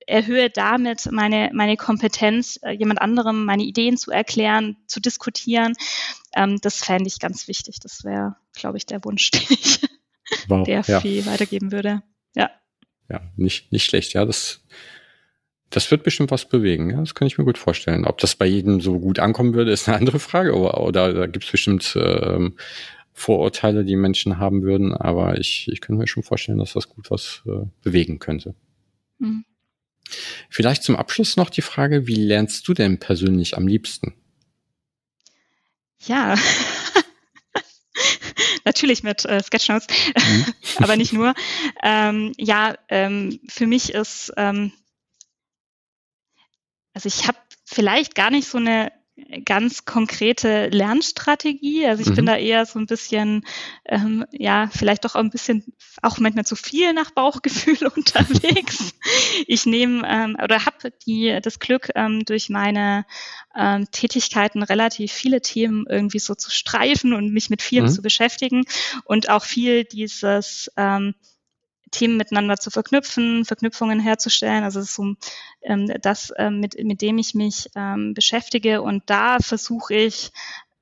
erhöhe damit meine, meine Kompetenz, äh, jemand anderem meine Ideen zu erklären, zu diskutieren. Ähm, das fände ich ganz wichtig. Das wäre, glaube ich, der Wunsch, den ich wow, der ja. Fee weitergeben würde. Ja. Ja, nicht, nicht schlecht. Ja, das das wird bestimmt was bewegen, ja? das kann ich mir gut vorstellen. Ob das bei jedem so gut ankommen würde, ist eine andere Frage, oder, oder da gibt es bestimmt ähm, Vorurteile, die Menschen haben würden, aber ich, ich könnte mir schon vorstellen, dass das gut was äh, bewegen könnte. Mhm. Vielleicht zum Abschluss noch die Frage, wie lernst du denn persönlich am liebsten? Ja, natürlich mit äh, Sketchnotes, mhm. aber nicht nur. Ähm, ja, ähm, für mich ist ähm, also ich habe vielleicht gar nicht so eine ganz konkrete Lernstrategie. Also ich mhm. bin da eher so ein bisschen, ähm, ja, vielleicht doch ein bisschen, auch manchmal zu viel nach Bauchgefühl unterwegs. ich nehme ähm, oder habe die das Glück, ähm, durch meine ähm, Tätigkeiten relativ viele Themen irgendwie so zu streifen und mich mit vielem mhm. zu beschäftigen und auch viel dieses ähm, Themen miteinander zu verknüpfen, Verknüpfungen herzustellen. Also es ist so ähm, das, ähm, mit, mit dem ich mich ähm, beschäftige. Und da versuche ich,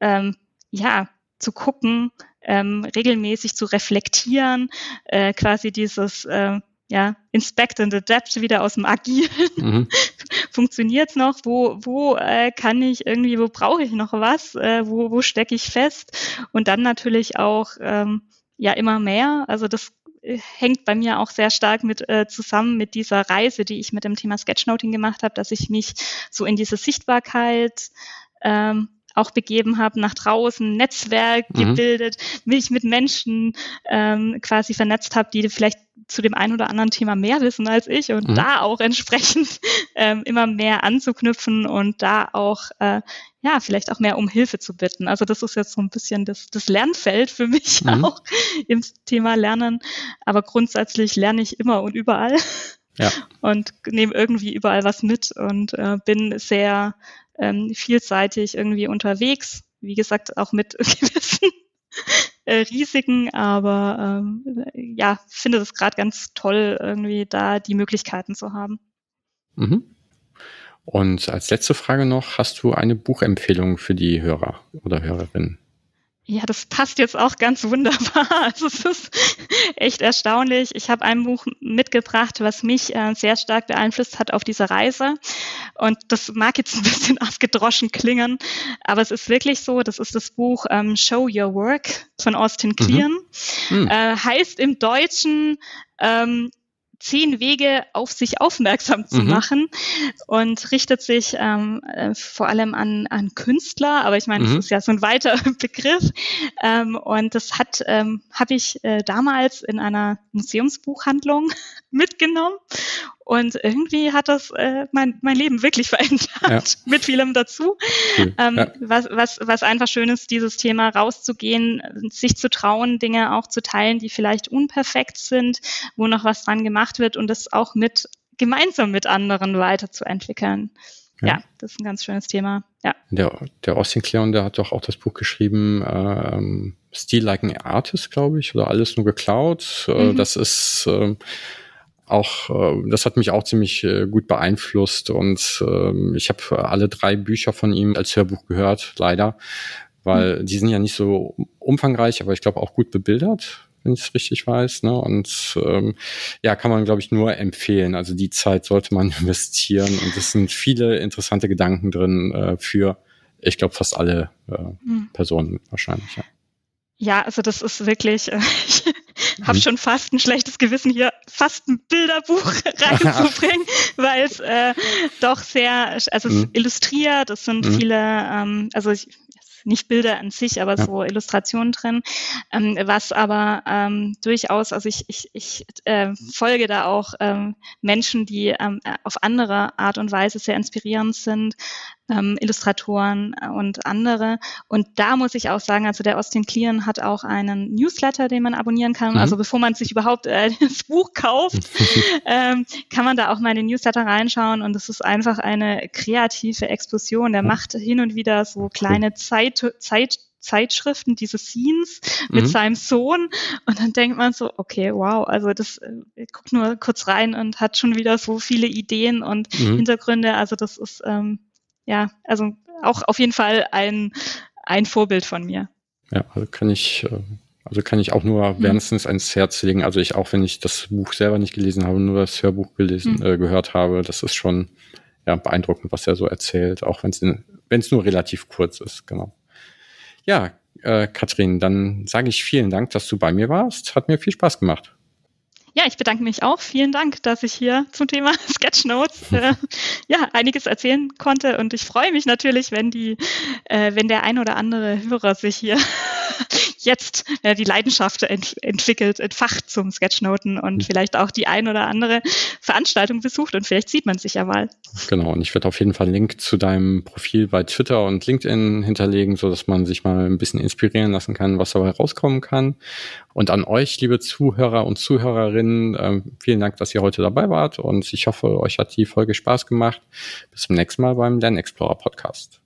ähm, ja, zu gucken, ähm, regelmäßig zu reflektieren, äh, quasi dieses äh, ja, Inspect and Adapt wieder aus dem Agilen. Mhm. Funktioniert noch? Wo, wo äh, kann ich irgendwie, wo brauche ich noch was? Äh, wo wo stecke ich fest? Und dann natürlich auch ähm, ja immer mehr. Also das hängt bei mir auch sehr stark mit äh, zusammen mit dieser Reise, die ich mit dem Thema Sketchnoting gemacht habe, dass ich mich so in diese Sichtbarkeit ähm, auch begeben habe, nach draußen, Netzwerk mhm. gebildet, mich mit Menschen ähm, quasi vernetzt habe, die vielleicht zu dem einen oder anderen Thema mehr wissen als ich und mhm. da auch entsprechend ähm, immer mehr anzuknüpfen und da auch äh, ja vielleicht auch mehr um Hilfe zu bitten. Also das ist jetzt so ein bisschen das, das Lernfeld für mich mhm. auch im Thema Lernen. Aber grundsätzlich lerne ich immer und überall. Ja. Und nehme irgendwie überall was mit und äh, bin sehr ähm, vielseitig irgendwie unterwegs. Wie gesagt, auch mit gewissen äh, Risiken, aber ähm, ja, finde das gerade ganz toll, irgendwie da die Möglichkeiten zu haben. Mhm. Und als letzte Frage noch, hast du eine Buchempfehlung für die Hörer oder Hörerinnen? Ja, das passt jetzt auch ganz wunderbar. Also es ist echt erstaunlich. Ich habe ein Buch mitgebracht, was mich äh, sehr stark beeinflusst hat auf dieser Reise. Und das mag jetzt ein bisschen abgedroschen klingen, aber es ist wirklich so. Das ist das Buch ähm, Show Your Work von Austin Kleon. Mhm. Mhm. Äh, heißt im Deutschen ähm, zehn Wege auf sich aufmerksam zu mhm. machen und richtet sich ähm, äh, vor allem an, an Künstler, aber ich meine, mhm. das ist ja so ein weiter Begriff. Ähm, und das hat ähm, habe ich äh, damals in einer Museumsbuchhandlung mitgenommen und irgendwie hat das äh, mein, mein Leben wirklich verändert, ja. mit vielem dazu. Cool. Ähm, ja. was, was, was einfach schön ist, dieses Thema rauszugehen, sich zu trauen, Dinge auch zu teilen, die vielleicht unperfekt sind, wo noch was dran gemacht wird und das auch mit gemeinsam mit anderen weiterzuentwickeln. Ja. ja, das ist ein ganz schönes Thema. Ja. Der, der Austin Kleon, der hat doch auch das Buch geschrieben, ähm, Steel Like an Artist, glaube ich, oder alles nur geklaut. Äh, mhm. Das ist äh, auch, äh, das hat mich auch ziemlich äh, gut beeinflusst und äh, ich habe alle drei Bücher von ihm als Hörbuch gehört, leider, weil mhm. die sind ja nicht so umfangreich, aber ich glaube auch gut bebildert wenn ich es richtig weiß. Ne? Und ähm, ja, kann man, glaube ich, nur empfehlen. Also die Zeit sollte man investieren und es sind viele interessante Gedanken drin äh, für, ich glaube, fast alle äh, mhm. Personen wahrscheinlich. Ja. Ja, also das ist wirklich, äh, ich habe mhm. schon fast ein schlechtes Gewissen, hier fast ein Bilderbuch reinzubringen, weil es äh, doch sehr, also es mhm. illustriert, es sind mhm. viele, ähm, also ich, nicht Bilder an sich, aber ja. so Illustrationen drin, ähm, was aber ähm, durchaus, also ich, ich, ich äh, folge da auch ähm, Menschen, die ähm, auf andere Art und Weise sehr inspirierend sind, ähm, Illustratoren und andere. Und da muss ich auch sagen, also der Austin Kleon hat auch einen Newsletter, den man abonnieren kann. Mhm. Also bevor man sich überhaupt äh, das Buch kauft, ähm, kann man da auch mal in den Newsletter reinschauen. Und es ist einfach eine kreative Explosion. Der macht hin und wieder so kleine Zeit, Zeit Zeitschriften, diese Scenes mit mhm. seinem Sohn. Und dann denkt man so, okay, wow, also das äh, guckt nur kurz rein und hat schon wieder so viele Ideen und mhm. Hintergründe. Also das ist ähm, ja, also auch auf jeden Fall ein, ein Vorbild von mir. Ja, also kann ich, äh, also kann ich auch nur mhm. wärmstens ans Herz legen. Also ich auch, wenn ich das Buch selber nicht gelesen habe, nur das Hörbuch gelesen, mhm. äh, gehört habe, das ist schon ja, beeindruckend, was er so erzählt, auch wenn es wenn es nur relativ kurz ist, genau. Ja, äh, Katrin, dann sage ich vielen Dank, dass du bei mir warst. Hat mir viel Spaß gemacht. Ja, ich bedanke mich auch. Vielen Dank, dass ich hier zum Thema Sketchnotes äh, ja einiges erzählen konnte. Und ich freue mich natürlich, wenn die, äh, wenn der ein oder andere Hörer sich hier jetzt äh, die Leidenschaft ent entwickelt, entfacht zum Sketchnoten und mhm. vielleicht auch die ein oder andere Veranstaltung besucht und vielleicht sieht man sich ja mal. Genau, und ich werde auf jeden Fall einen Link zu deinem Profil bei Twitter und LinkedIn hinterlegen, so dass man sich mal ein bisschen inspirieren lassen kann, was dabei rauskommen kann. Und an euch, liebe Zuhörer und Zuhörerinnen, äh, vielen Dank, dass ihr heute dabei wart und ich hoffe, euch hat die Folge Spaß gemacht. Bis zum nächsten Mal beim Lernexplorer Podcast.